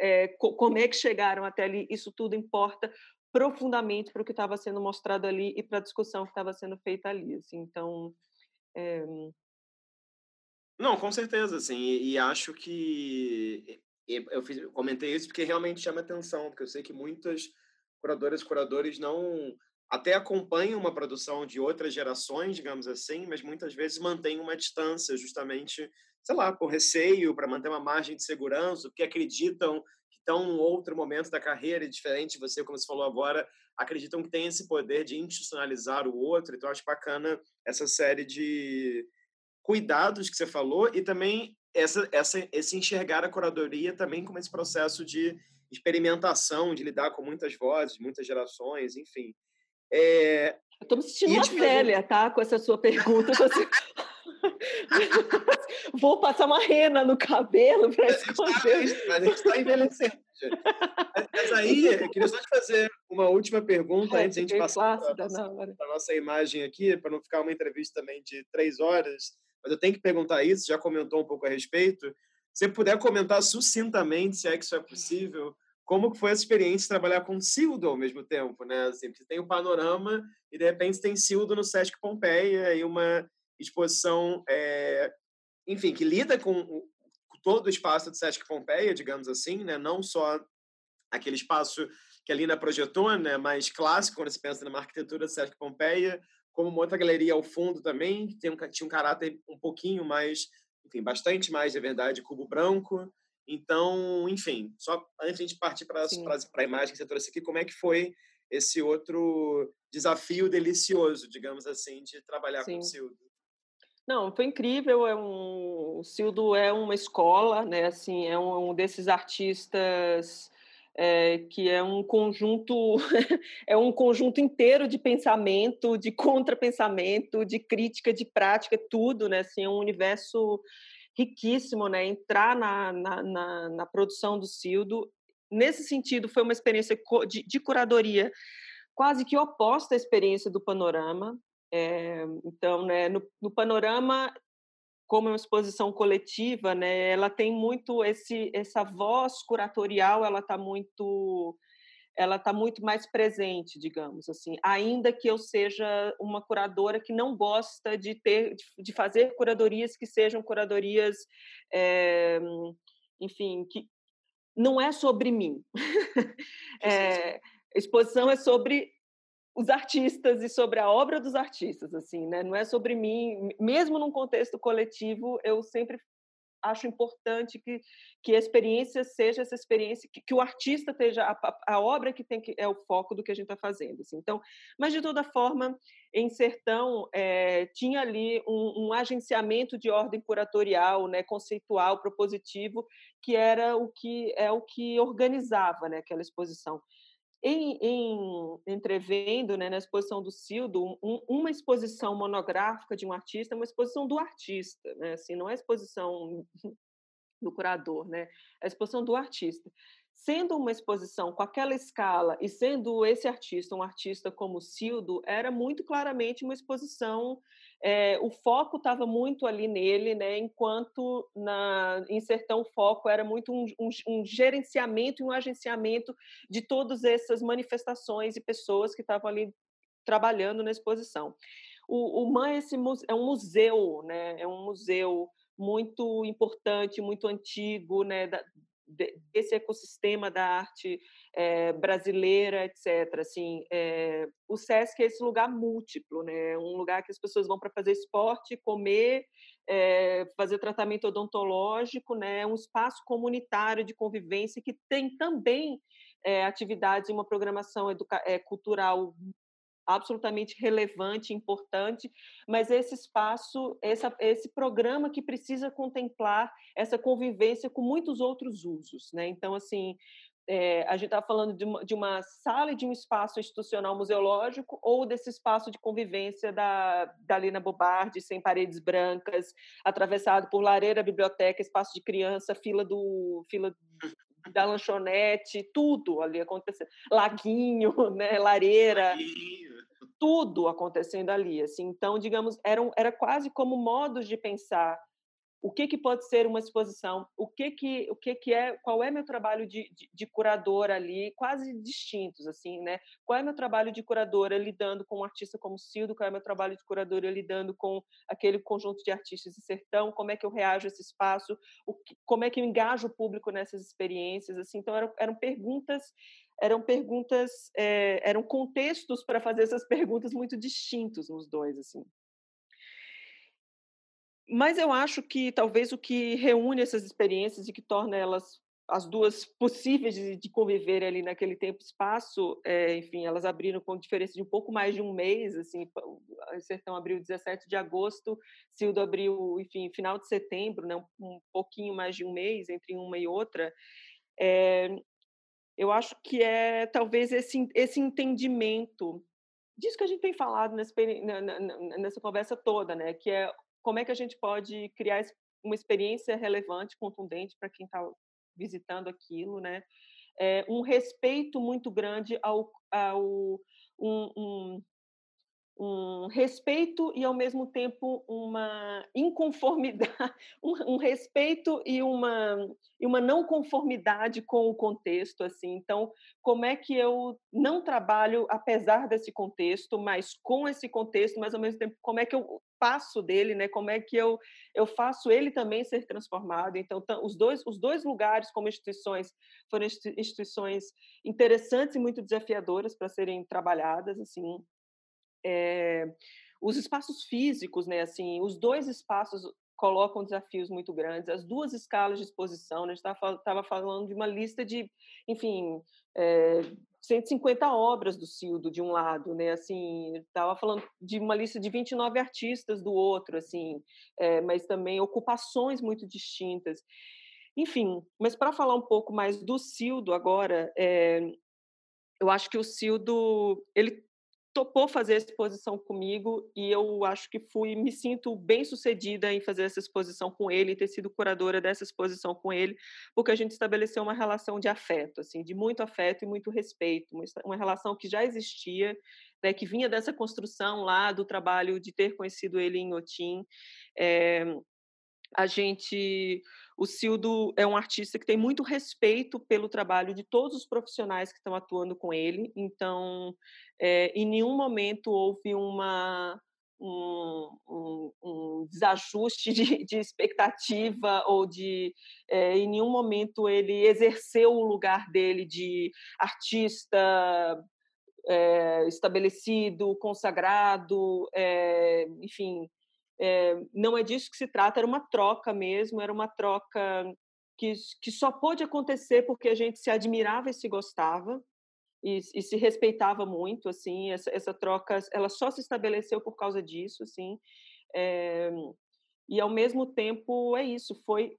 é, como é que chegaram até ali, isso tudo importa profundamente para o que estava sendo mostrado ali e para a discussão que estava sendo feita ali. Assim, então. É... Não, com certeza, assim, e, e acho que eu, fiz, eu comentei isso porque realmente chama atenção, porque eu sei que muitas curadoras e curadores não até acompanham uma produção de outras gerações, digamos assim, mas muitas vezes mantêm uma distância, justamente, sei lá, por receio, para manter uma margem de segurança, porque acreditam que estão em outro momento da carreira diferente, você, como você falou agora, acreditam que tem esse poder de institucionalizar o outro, então acho bacana essa série de cuidados que você falou e também essa, essa, esse enxergar a curadoria também como esse processo de experimentação, de lidar com muitas vozes, muitas gerações, enfim. É... Eu estou me sentindo uma velha, tá? Com essa sua pergunta. Você... Vou passar uma rena no cabelo para esconder. Mas a gente está envelhecendo. Mas aí, eu queria só te fazer uma última pergunta é, antes de a gente passar para a nossa imagem aqui, para não ficar uma entrevista também de três horas. Mas eu tenho que perguntar isso, já comentou um pouco a respeito você puder comentar sucintamente, se é que isso é possível, como foi essa experiência de trabalhar com Sildo ao mesmo tempo, né? Assim, você tem o panorama e de repente tem Sildo no Sesc Pompeia e uma exposição, é, enfim, que lida com todo o espaço do Sesc Pompeia, digamos assim, né? Não só aquele espaço que a Lina projetou, né? Mais clássico quando se pensa na arquitetura do Sesc Pompeia, como uma outra galeria ao fundo também, que tem um, tinha um caráter um pouquinho mais enfim, bastante mais, de verdade, cubo branco. Então, enfim, só antes de a gente partir para a imagem que você trouxe aqui, como é que foi esse outro desafio delicioso, digamos assim, de trabalhar Sim. com o Sildo? Não, foi incrível. É um, o Sildo é uma escola, né? Assim, é um, um desses artistas é, que é um conjunto é um conjunto inteiro de pensamento, de contrapensamento, de crítica, de prática, tudo, né? Assim, é um universo riquíssimo, né? Entrar na, na, na, na produção do Sildo, nesse sentido, foi uma experiência de, de curadoria quase que oposta à experiência do Panorama. É, então, né, no, no Panorama como é uma exposição coletiva, né, ela tem muito esse essa voz curatorial, ela está muito ela está muito mais presente, digamos assim, ainda que eu seja uma curadora que não gosta de ter de fazer curadorias que sejam curadorias, é, enfim, que não é sobre mim. é, exposição é sobre os artistas e sobre a obra dos artistas, assim, né? Não é sobre mim, mesmo num contexto coletivo, eu sempre acho importante que, que a experiência seja essa experiência, que, que o artista esteja, a, a, obra que tem que é o foco do que a gente está fazendo. Assim. Então, mas de toda forma, em Sertão é, tinha ali um, um, agenciamento de ordem curatorial, né, conceitual, propositivo, que era o que é o que organizava né, aquela exposição em, em entrevendo né, na exposição do Cildo, um, uma exposição monográfica de um artista é uma exposição do artista, né? assim, não é exposição do curador, né? é a exposição do artista. Sendo uma exposição com aquela escala e sendo esse artista um artista como Cildo, era muito claramente uma exposição é, o foco estava muito ali nele, né, enquanto na, em Sertão foco era muito um, um, um gerenciamento e um agenciamento de todas essas manifestações e pessoas que estavam ali trabalhando na exposição. O, o é, é um museu, né, é um museu muito importante, muito antigo, né, da, desse ecossistema da arte é, brasileira, etc. Assim, é, o SESC é esse lugar múltiplo, né? um lugar que as pessoas vão para fazer esporte, comer, é, fazer tratamento odontológico, né? um espaço comunitário de convivência que tem também atividades e uma programação cultural absolutamente relevante, importante, mas esse espaço, essa, esse programa que precisa contemplar essa convivência com muitos outros usos, né? Então, assim, é, a gente está falando de uma, de uma, sala e de um espaço institucional museológico ou desse espaço de convivência da, da Lina Bobardi, sem paredes brancas, atravessado por lareira, biblioteca, espaço de criança, fila do fila da lanchonete, tudo ali acontecendo, laguinho, né, lareira, Laguinho. Tudo acontecendo ali, assim. Então, digamos, era, era quase como modos de pensar o que, que pode ser uma exposição, o que que, o que, que é, qual é meu trabalho de, de, de, curador ali, quase distintos, assim, né? Qual é meu trabalho de curadora lidando com um artista como Cildo, qual é meu trabalho de curadora lidando com aquele conjunto de artistas de sertão, como é que eu reajo a esse espaço, que, como é que eu engajo o público nessas experiências, assim, então eram, eram perguntas eram perguntas, é, eram contextos para fazer essas perguntas muito distintos nos dois, assim. Mas eu acho que talvez o que reúne essas experiências e que torna elas as duas possíveis de, de conviver ali naquele tempo espaço, é, enfim, elas abriram com diferença de um pouco mais de um mês, assim, o Sertão abriu 17 de agosto, Cildo abriu, enfim, final de setembro, né, um, um pouquinho mais de um mês entre uma e outra. É, eu acho que é talvez esse, esse entendimento disso que a gente tem falado nessa, nessa conversa toda, né, que é como é que a gente pode criar uma experiência relevante, contundente para quem está visitando aquilo, né? É, um respeito muito grande ao, ao um, um, um respeito e ao mesmo tempo uma inconformidade, um, respeito e uma e uma não conformidade com o contexto assim. Então, como é que eu não trabalho apesar desse contexto, mas com esse contexto, mas ao mesmo tempo como é que eu passo dele, né? Como é que eu eu faço ele também ser transformado? Então, os dois os dois lugares como instituições foram instituições interessantes e muito desafiadoras para serem trabalhadas assim é, os espaços físicos, né? Assim, os dois espaços colocam desafios muito grandes. As duas escalas de exposição, né? a gente estava falando de uma lista de, enfim, é, 150 obras do Cildo de um lado, né? Assim, estava falando de uma lista de 29 artistas do outro, assim, é, mas também ocupações muito distintas. Enfim, mas para falar um pouco mais do Cildo agora, é, eu acho que o Cildo ele topou fazer a exposição comigo e eu acho que fui me sinto bem sucedida em fazer essa exposição com ele ter sido curadora dessa exposição com ele porque a gente estabeleceu uma relação de afeto assim de muito afeto e muito respeito uma, relação que já existia né, que vinha dessa construção lá do trabalho de ter conhecido ele em Otim. É, a gente o Cildo é um artista que tem muito respeito pelo trabalho de todos os profissionais que estão atuando com ele. Então é, em nenhum momento houve uma, um, um, um desajuste de, de, expectativa ou de é, em nenhum momento ele exerceu o lugar dele de artista é, estabelecido, consagrado, é, não é disso que se trata, era uma troca mesmo, era uma troca que, que só pôde acontecer porque a gente se admirava e se gostava, e, e, se respeitava muito, assim, essa, essa, troca, ela só se estabeleceu por causa disso, assim, é, e ao mesmo tempo é isso, foi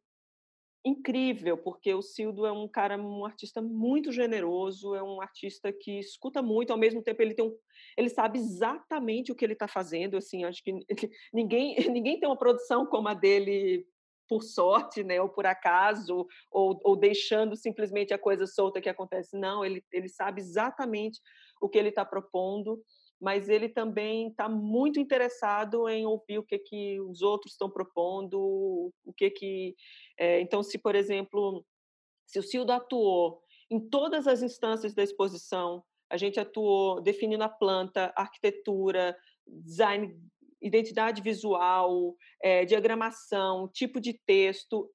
incrível, porque o Cildo é um cara, um artista muito generoso, é um artista que escuta muito, ao mesmo tempo ele tem um, ele sabe exatamente o que ele está fazendo, assim, acho que ninguém, ninguém tem uma produção como a dele por sorte, né, ou por acaso, ou, ou deixando simplesmente a coisa solta que acontece. Não, ele, ele sabe exatamente o que ele está propondo, mas ele também está muito interessado em ouvir o que que os outros estão propondo, o que que é, então se por exemplo se o Cildo atuou em todas as instâncias da exposição, a gente atuou definindo a planta, arquitetura, design identidade visual, é, diagramação, tipo de texto,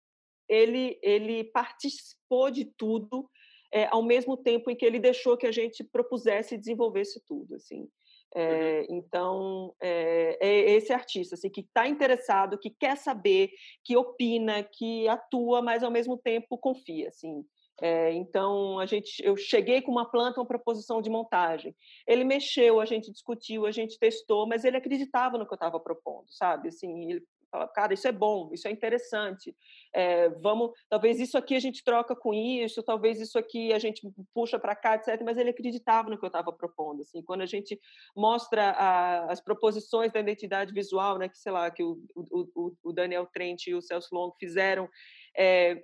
ele, ele participou de tudo é, ao mesmo tempo em que ele deixou que a gente propusesse e desenvolvesse tudo, assim. É. Então, é, é, esse artista assim, que está interessado, que quer saber, que opina, que atua, mas ao mesmo tempo confia. Assim. É, então a gente, eu cheguei com uma planta, uma proposição de montagem. Ele mexeu, a gente discutiu, a gente testou, mas ele acreditava no que eu estava propondo, sabe? Assim, ele falava, cara, isso é bom, isso é interessante. É, vamos, talvez isso aqui a gente troca com isso, talvez isso aqui a gente puxa para cá, etc. Mas ele acreditava no que eu estava propondo. Assim, quando a gente mostra a, as proposições da identidade visual, né, que sei lá, que o, o, o Daniel Trent e o Celso Long fizeram. É,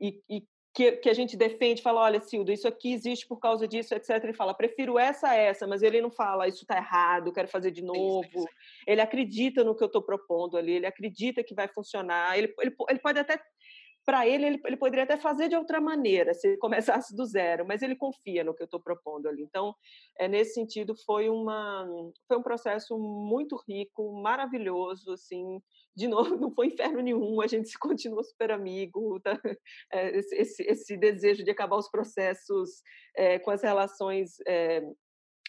e, e que, que, a gente defende, fala, olha, Sildo, isso aqui existe por causa disso, etc. Ele fala, prefiro essa a essa, mas ele não fala, isso está errado, quero fazer de novo. Ele acredita no que eu estou propondo ali, ele acredita que vai funcionar. Ele, ele, ele pode até para ele, ele, ele, poderia até fazer de outra maneira, se começasse do zero, mas ele confia no que eu estou propondo ali. Então, é, nesse sentido, foi, uma, foi um processo muito rico, maravilhoso, assim, de novo, não foi inferno nenhum, a gente se continua super amigo, tá? é, esse, esse, esse, desejo de acabar os processos é, com as relações é,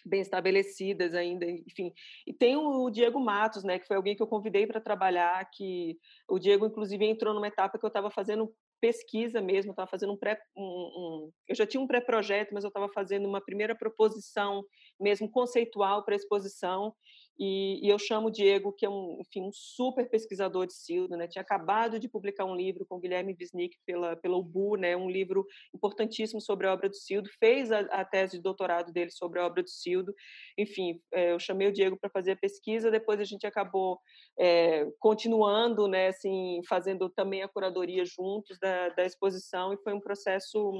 bem estabelecidas ainda, enfim. E tem o Diego Matos, né, que foi alguém que eu convidei para trabalhar, que o Diego, inclusive, entrou numa etapa que eu estava fazendo pesquisa mesmo, estava fazendo um pré, um, um, eu já tinha um pré-projeto, mas eu estava fazendo uma primeira proposição mesmo conceitual para a exposição, e, e, eu chamo o Diego, que é um, enfim, um super pesquisador de Sildo, né? Tinha acabado de publicar um livro com Guilherme Wisnik pela, pela UBU, né? Um livro importantíssimo sobre a obra do Sildo. Fez a, a tese de doutorado dele sobre a obra do Sildo. Enfim, é, eu chamei o Diego para fazer a pesquisa. Depois a gente acabou é, continuando, né? Assim, fazendo também a curadoria juntos da, da exposição. E foi um processo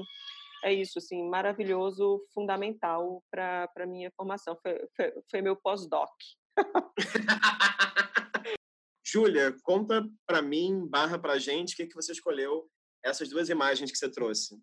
é isso, assim, maravilhoso, fundamental para a minha formação. Foi, foi, foi meu pós-doc. Júlia, conta para mim, barra para a gente, o que, que você escolheu essas duas imagens que você trouxe.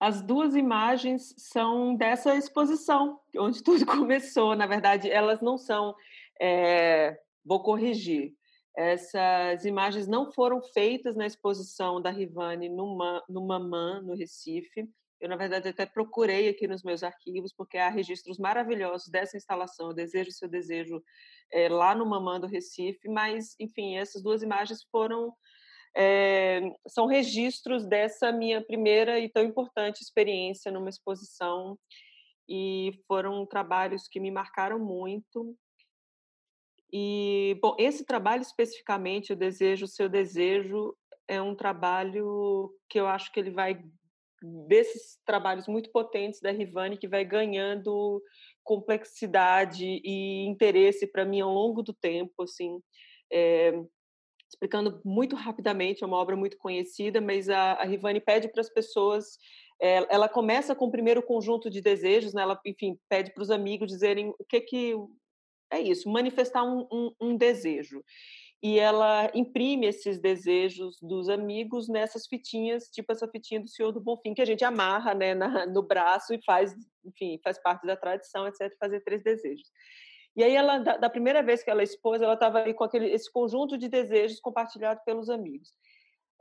As duas imagens são dessa exposição, onde tudo começou. Na verdade, elas não são. É, vou corrigir. Essas imagens não foram feitas na exposição da Rivane no, no Mamã, no Recife. Eu, na verdade, até procurei aqui nos meus arquivos, porque há registros maravilhosos dessa instalação, Desejo Seu Desejo, é, lá no Mamã do Recife, mas, enfim, essas duas imagens foram. É, são registros dessa minha primeira e tão importante experiência numa exposição, e foram trabalhos que me marcaram muito. E, bom, esse trabalho especificamente, o Desejo, o Seu Desejo, é um trabalho que eu acho que ele vai desses trabalhos muito potentes da Rivane que vai ganhando complexidade e interesse para mim ao longo do tempo, assim, é, explicando muito rapidamente, é uma obra muito conhecida, mas a, a Rivane pede para as pessoas, é, ela começa com o primeiro conjunto de desejos, né, ela, enfim, pede para os amigos dizerem o que que é isso, manifestar um, um, um desejo e ela imprime esses desejos dos amigos nessas fitinhas, tipo essa fitinha do Senhor do Bonfim, que a gente amarra né, na, no braço e faz, enfim, faz parte da tradição, etc., fazer três desejos. E aí, ela, da, da primeira vez que ela expôs, ela estava ali com aquele, esse conjunto de desejos compartilhado pelos amigos.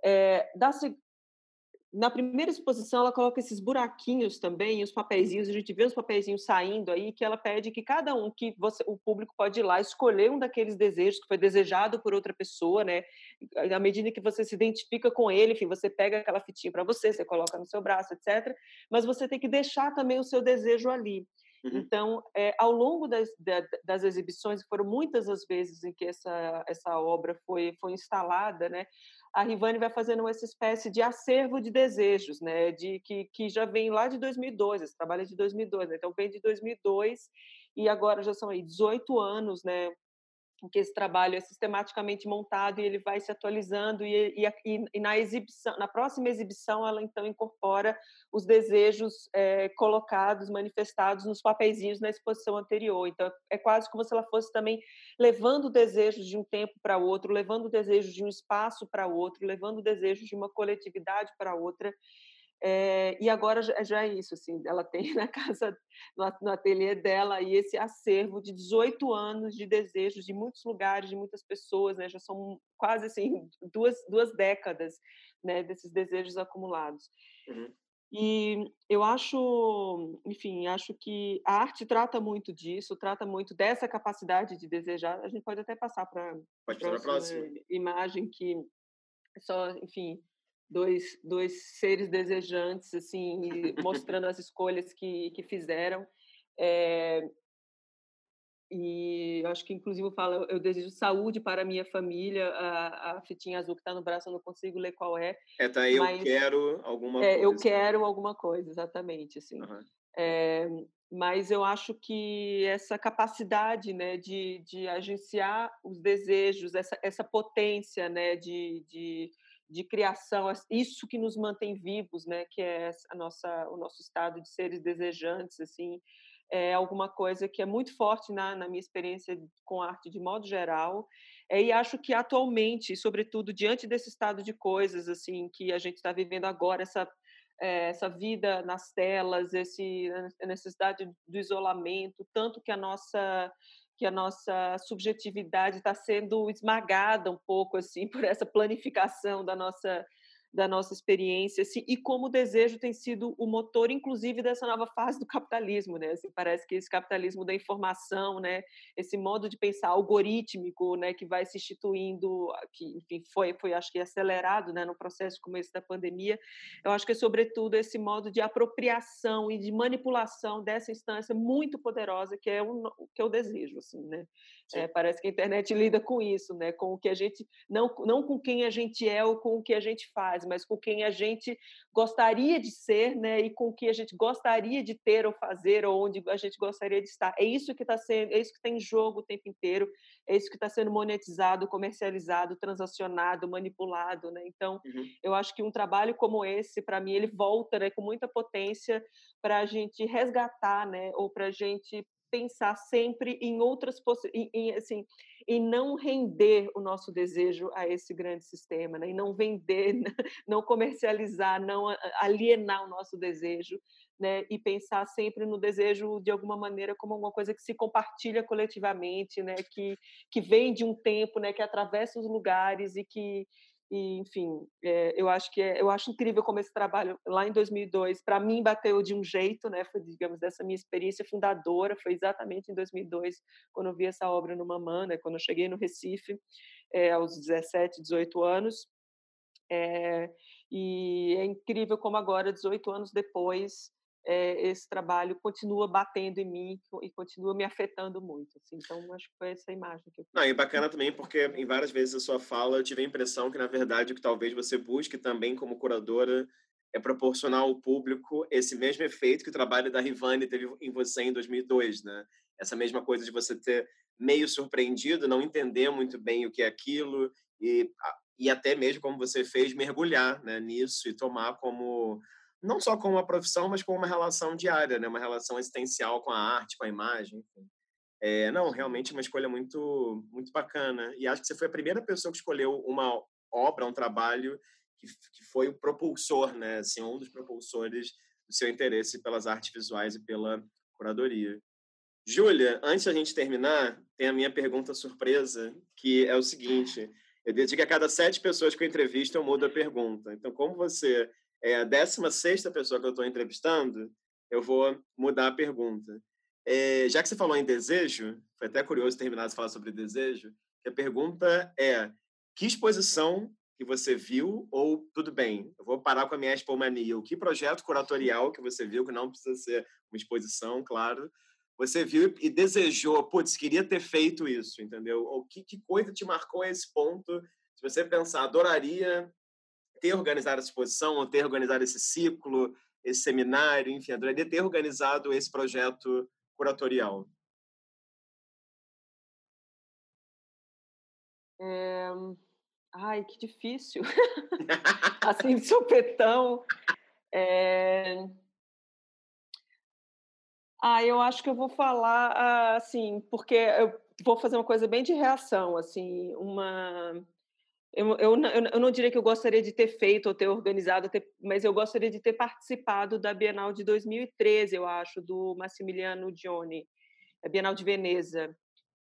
É, da, na primeira exposição, ela coloca esses buraquinhos também, os papeizinhos, a gente vê os papeizinhos saindo aí, que ela pede que cada um, que você, o público pode ir lá escolher um daqueles desejos que foi desejado por outra pessoa, né? À medida que você se identifica com ele, enfim, você pega aquela fitinha para você, você coloca no seu braço, etc. Mas você tem que deixar também o seu desejo ali. Uhum. Então, é, ao longo das, das exibições, foram muitas as vezes em que essa, essa obra foi, foi instalada, né? A Rivane vai fazendo essa espécie de acervo de desejos, né, de que, que já vem lá de 2002, esse trabalho é de 2002, né, então vem de 2002 e agora já são aí 18 anos, né, em que esse trabalho é sistematicamente montado e ele vai se atualizando e, e, e na exibição, na próxima exibição, ela então incorpora os desejos é, colocados, manifestados nos papeizinhos na exposição anterior. Então é quase como se ela fosse também levando desejos de um tempo para outro, levando desejos de um espaço para outro, levando desejos de uma coletividade para outra. É, e agora já, já, é isso, assim, ela tem na casa, no, no ateliê dela, aí esse acervo de 18 anos de desejos de muitos lugares, de muitas pessoas, né? Já são quase assim duas, duas décadas, né? Desses desejos acumulados. Uhum. E eu acho, enfim, acho que a arte trata muito disso, trata muito dessa capacidade de desejar. A gente pode até passar para a próxima, imagem que só, enfim, dois, dois seres desejantes, assim, mostrando as escolhas que, que fizeram. É, e acho que, inclusive, fala, eu desejo saúde para a minha família. A, a fitinha azul que está no braço, eu não consigo ler qual é. É, tá, eu mas, quero alguma é, coisa. Eu quero alguma coisa, exatamente, assim. Uhum. É, mas eu acho que essa capacidade né, de, de agenciar os desejos, essa, essa potência né, de, de, de criação, isso que nos mantém vivos, né, que é a nossa, o nosso estado de seres desejantes, assim, é alguma coisa que é muito forte na, na minha experiência com arte de modo geral. É, e acho que atualmente, sobretudo diante desse estado de coisas assim que a gente está vivendo agora, essa é, essa vida nas telas, esse, a necessidade do isolamento, tanto que a nossa que a nossa subjetividade está sendo esmagada um pouco assim por essa planificação da nossa da nossa experiência assim, e como o desejo tem sido o motor, inclusive, dessa nova fase do capitalismo, né? Assim, parece que esse capitalismo da informação, né? Esse modo de pensar algorítmico, né? Que vai se instituindo, que, enfim, foi, foi acho que acelerado, né? No processo começo da pandemia. Eu acho que é sobretudo esse modo de apropriação e de manipulação dessa instância muito poderosa que é o que é o desejo, assim, né? É, parece que a internet lida com isso, né? Com o que a gente não não com quem a gente é ou com o que a gente faz, mas com quem a gente gostaria de ser, né? E com o que a gente gostaria de ter ou fazer, ou onde a gente gostaria de estar. É isso que está sendo, é isso que está em jogo o tempo inteiro, é isso que está sendo monetizado, comercializado, transacionado, manipulado, né? Então, uhum. eu acho que um trabalho como esse, para mim, ele volta, né? Com muita potência para a gente resgatar, né? Ou para a gente pensar sempre em outras em, assim em não render o nosso desejo a esse grande sistema né? e não vender não comercializar não alienar o nosso desejo né e pensar sempre no desejo de alguma maneira como alguma coisa que se compartilha coletivamente né que que vem de um tempo né que atravessa os lugares e que e enfim é, eu acho que é, eu acho incrível como esse trabalho lá em 2002 para mim bateu de um jeito né foi digamos dessa minha experiência fundadora foi exatamente em 2002 quando eu vi essa obra no Mamã né quando eu cheguei no Recife é, aos 17 18 anos é, e é incrível como agora 18 anos depois é, esse trabalho continua batendo em mim e continua me afetando muito. Assim. Então, acho que foi essa imagem que eu Não, e bacana também porque em várias vezes a sua fala eu tive a impressão que, na verdade, o que talvez você busque também como curadora é proporcionar ao público esse mesmo efeito que o trabalho da Rivane teve em você em 2002, né? Essa mesma coisa de você ter meio surpreendido, não entender muito bem o que é aquilo e, e até mesmo como você fez, mergulhar né, nisso e tomar como não só como uma profissão, mas como uma relação diária, né? uma relação existencial com a arte, com a imagem. É, não, realmente uma escolha muito, muito bacana. E acho que você foi a primeira pessoa que escolheu uma obra, um trabalho que, que foi o propulsor, né? assim, um dos propulsores do seu interesse pelas artes visuais e pela curadoria. Júlia, antes da gente terminar, tem a minha pergunta surpresa, que é o seguinte: eu que a cada sete pessoas que eu entrevisto, eu mudo a pergunta. Então, como você é a 16 pessoa que eu estou entrevistando, eu vou mudar a pergunta. É, já que você falou em desejo, foi até curioso terminar de falar sobre desejo, a pergunta é: que exposição que você viu, ou tudo bem, eu vou parar com a minha expomania, o que projeto curatorial que você viu, que não precisa ser uma exposição, claro, você viu e desejou, putz, queria ter feito isso, entendeu? Ou que, que coisa te marcou a esse ponto? Se você pensar, adoraria ter organizado essa exposição, ou ter organizado esse ciclo, esse seminário, enfim, adoraria ter organizado esse projeto curatorial? É... Ai, que difícil. assim, de sopetão. É... Ah, eu acho que eu vou falar assim, porque eu vou fazer uma coisa bem de reação, assim, uma eu, eu, eu, não diria que eu gostaria de ter feito ou ter organizado, ter, mas eu gostaria de ter participado da Bienal de 2013, eu acho, do Massimiliano Gioni, a Bienal de Veneza,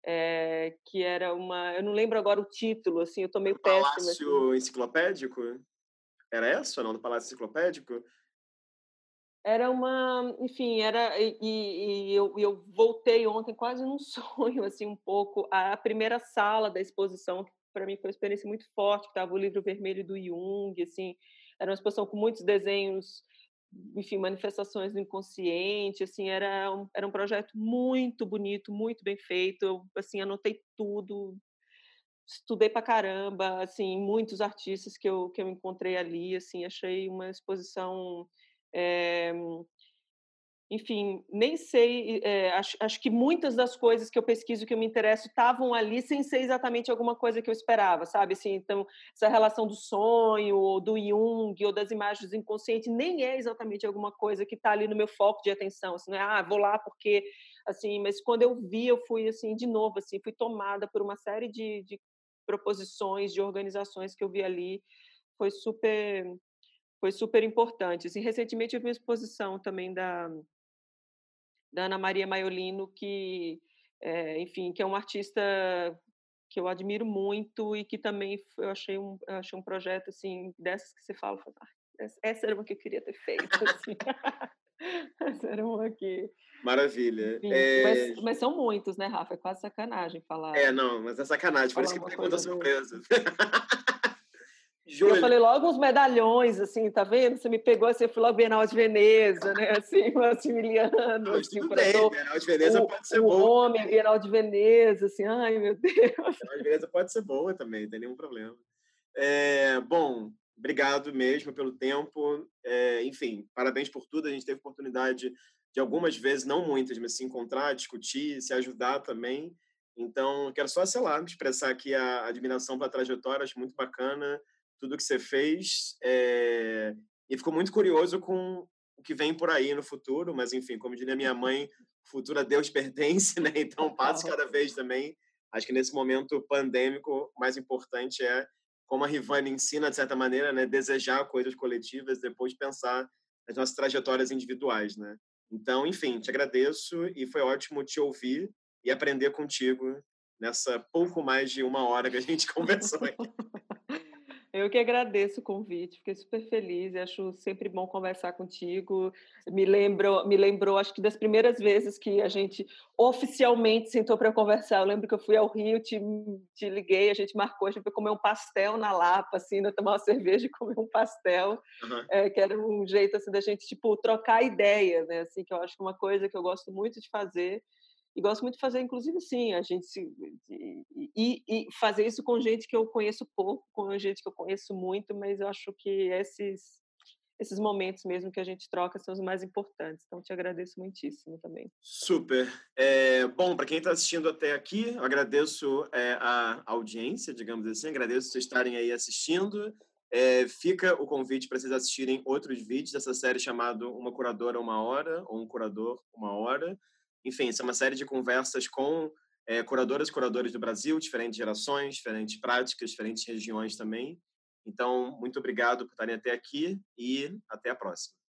é, que era uma... Eu não lembro agora o título, assim, eu tô meio péssima. Palácio assim. Enciclopédico? Era essa, não? Do Palácio Enciclopédico? Era uma, enfim, era e, e eu, eu voltei ontem quase num sonho assim um pouco a primeira sala da exposição para mim foi uma experiência muito forte, estava o livro vermelho do Jung, assim, era uma exposição com muitos desenhos, enfim, manifestações do inconsciente, assim, era um, era um projeto muito bonito, muito bem feito, eu, assim, anotei tudo, estudei para caramba, assim, muitos artistas que eu, que eu encontrei ali, assim, achei uma exposição é, enfim, nem sei, é, acho, acho, que muitas das coisas que eu pesquiso, que eu me interesso, estavam ali sem ser exatamente alguma coisa que eu esperava, sabe? Assim, então, essa relação do sonho, ou do Jung, ou das imagens do inconsciente, nem é exatamente alguma coisa que está ali no meu foco de atenção, assim, não é, ah, vou lá porque, assim, mas quando eu vi, eu fui, assim, de novo, assim, fui tomada por uma série de, de proposições, de organizações que eu vi ali, foi super foi super importante. Assim, recentemente eu vi uma exposição também da da Ana Maria Maiolino, que, é, enfim, que é uma artista que eu admiro muito e que também eu achei um, eu achei um projeto assim dessas que você fala, ah, essa era uma que eu queria ter feito. Assim. essa era uma que Maravilha. Enfim, é... mas, mas, são muitos, né, Rafa? É quase sacanagem falar. É, não, mas é sacanagem, por isso que pergunta surpresa. Júlio. Eu falei logo uns medalhões, assim, tá vendo? Você me pegou assim, eu fui logo Bienal de Veneza, né? Assim, Maximiliano. Não, assim, bem, Bienal de Veneza o, pode ser o boa. O homem, Bienal de Veneza, assim, ai meu Deus. Bienal de Veneza pode ser boa também, não tem nenhum problema. É, bom, obrigado mesmo pelo tempo. É, enfim, parabéns por tudo. A gente teve oportunidade de algumas vezes, não muitas, mas se encontrar, discutir, se ajudar também. Então, quero só, sei lá, expressar aqui a admiração pela trajetória, acho muito bacana tudo que você fez. É... E ficou muito curioso com o que vem por aí no futuro, mas enfim, como diria minha mãe, o futuro a Deus pertence, né? Então, passe cada vez também. Acho que nesse momento pandêmico, o mais importante é, como a Rivane ensina, de certa maneira, né? desejar coisas coletivas, depois pensar nas nossas trajetórias individuais, né? Então, enfim, te agradeço e foi ótimo te ouvir e aprender contigo nessa pouco mais de uma hora que a gente conversou. Eu que agradeço o convite, fiquei super feliz, acho sempre bom conversar contigo. Me lembrou, me lembrou, acho que das primeiras vezes que a gente oficialmente sentou para conversar. Eu lembro que eu fui ao Rio, te, te liguei, a gente marcou, a gente foi comer um pastel na Lapa, assim, né, tomar uma cerveja e comer um pastel, uhum. é, que era um jeito assim da gente tipo trocar ideia, né? Assim, que eu acho que é uma coisa que eu gosto muito de fazer e gosto muito de fazer, inclusive, sim, a gente se, e, e, fazer isso com gente que eu conheço pouco, com gente que eu conheço muito, mas eu acho que esses esses momentos mesmo que a gente troca são os mais importantes. Então, te agradeço muitíssimo também. Super. É, bom, para quem está assistindo até aqui, agradeço é, a audiência, digamos assim, agradeço vocês estarem aí assistindo. É, fica o convite para vocês assistirem outros vídeos dessa série chamado Uma Curadora Uma Hora, ou Um Curador Uma Hora. Enfim, é uma série de conversas com é, curadoras e curadores do Brasil, diferentes gerações, diferentes práticas, diferentes regiões também. Então, muito obrigado por estarem até aqui e até a próxima.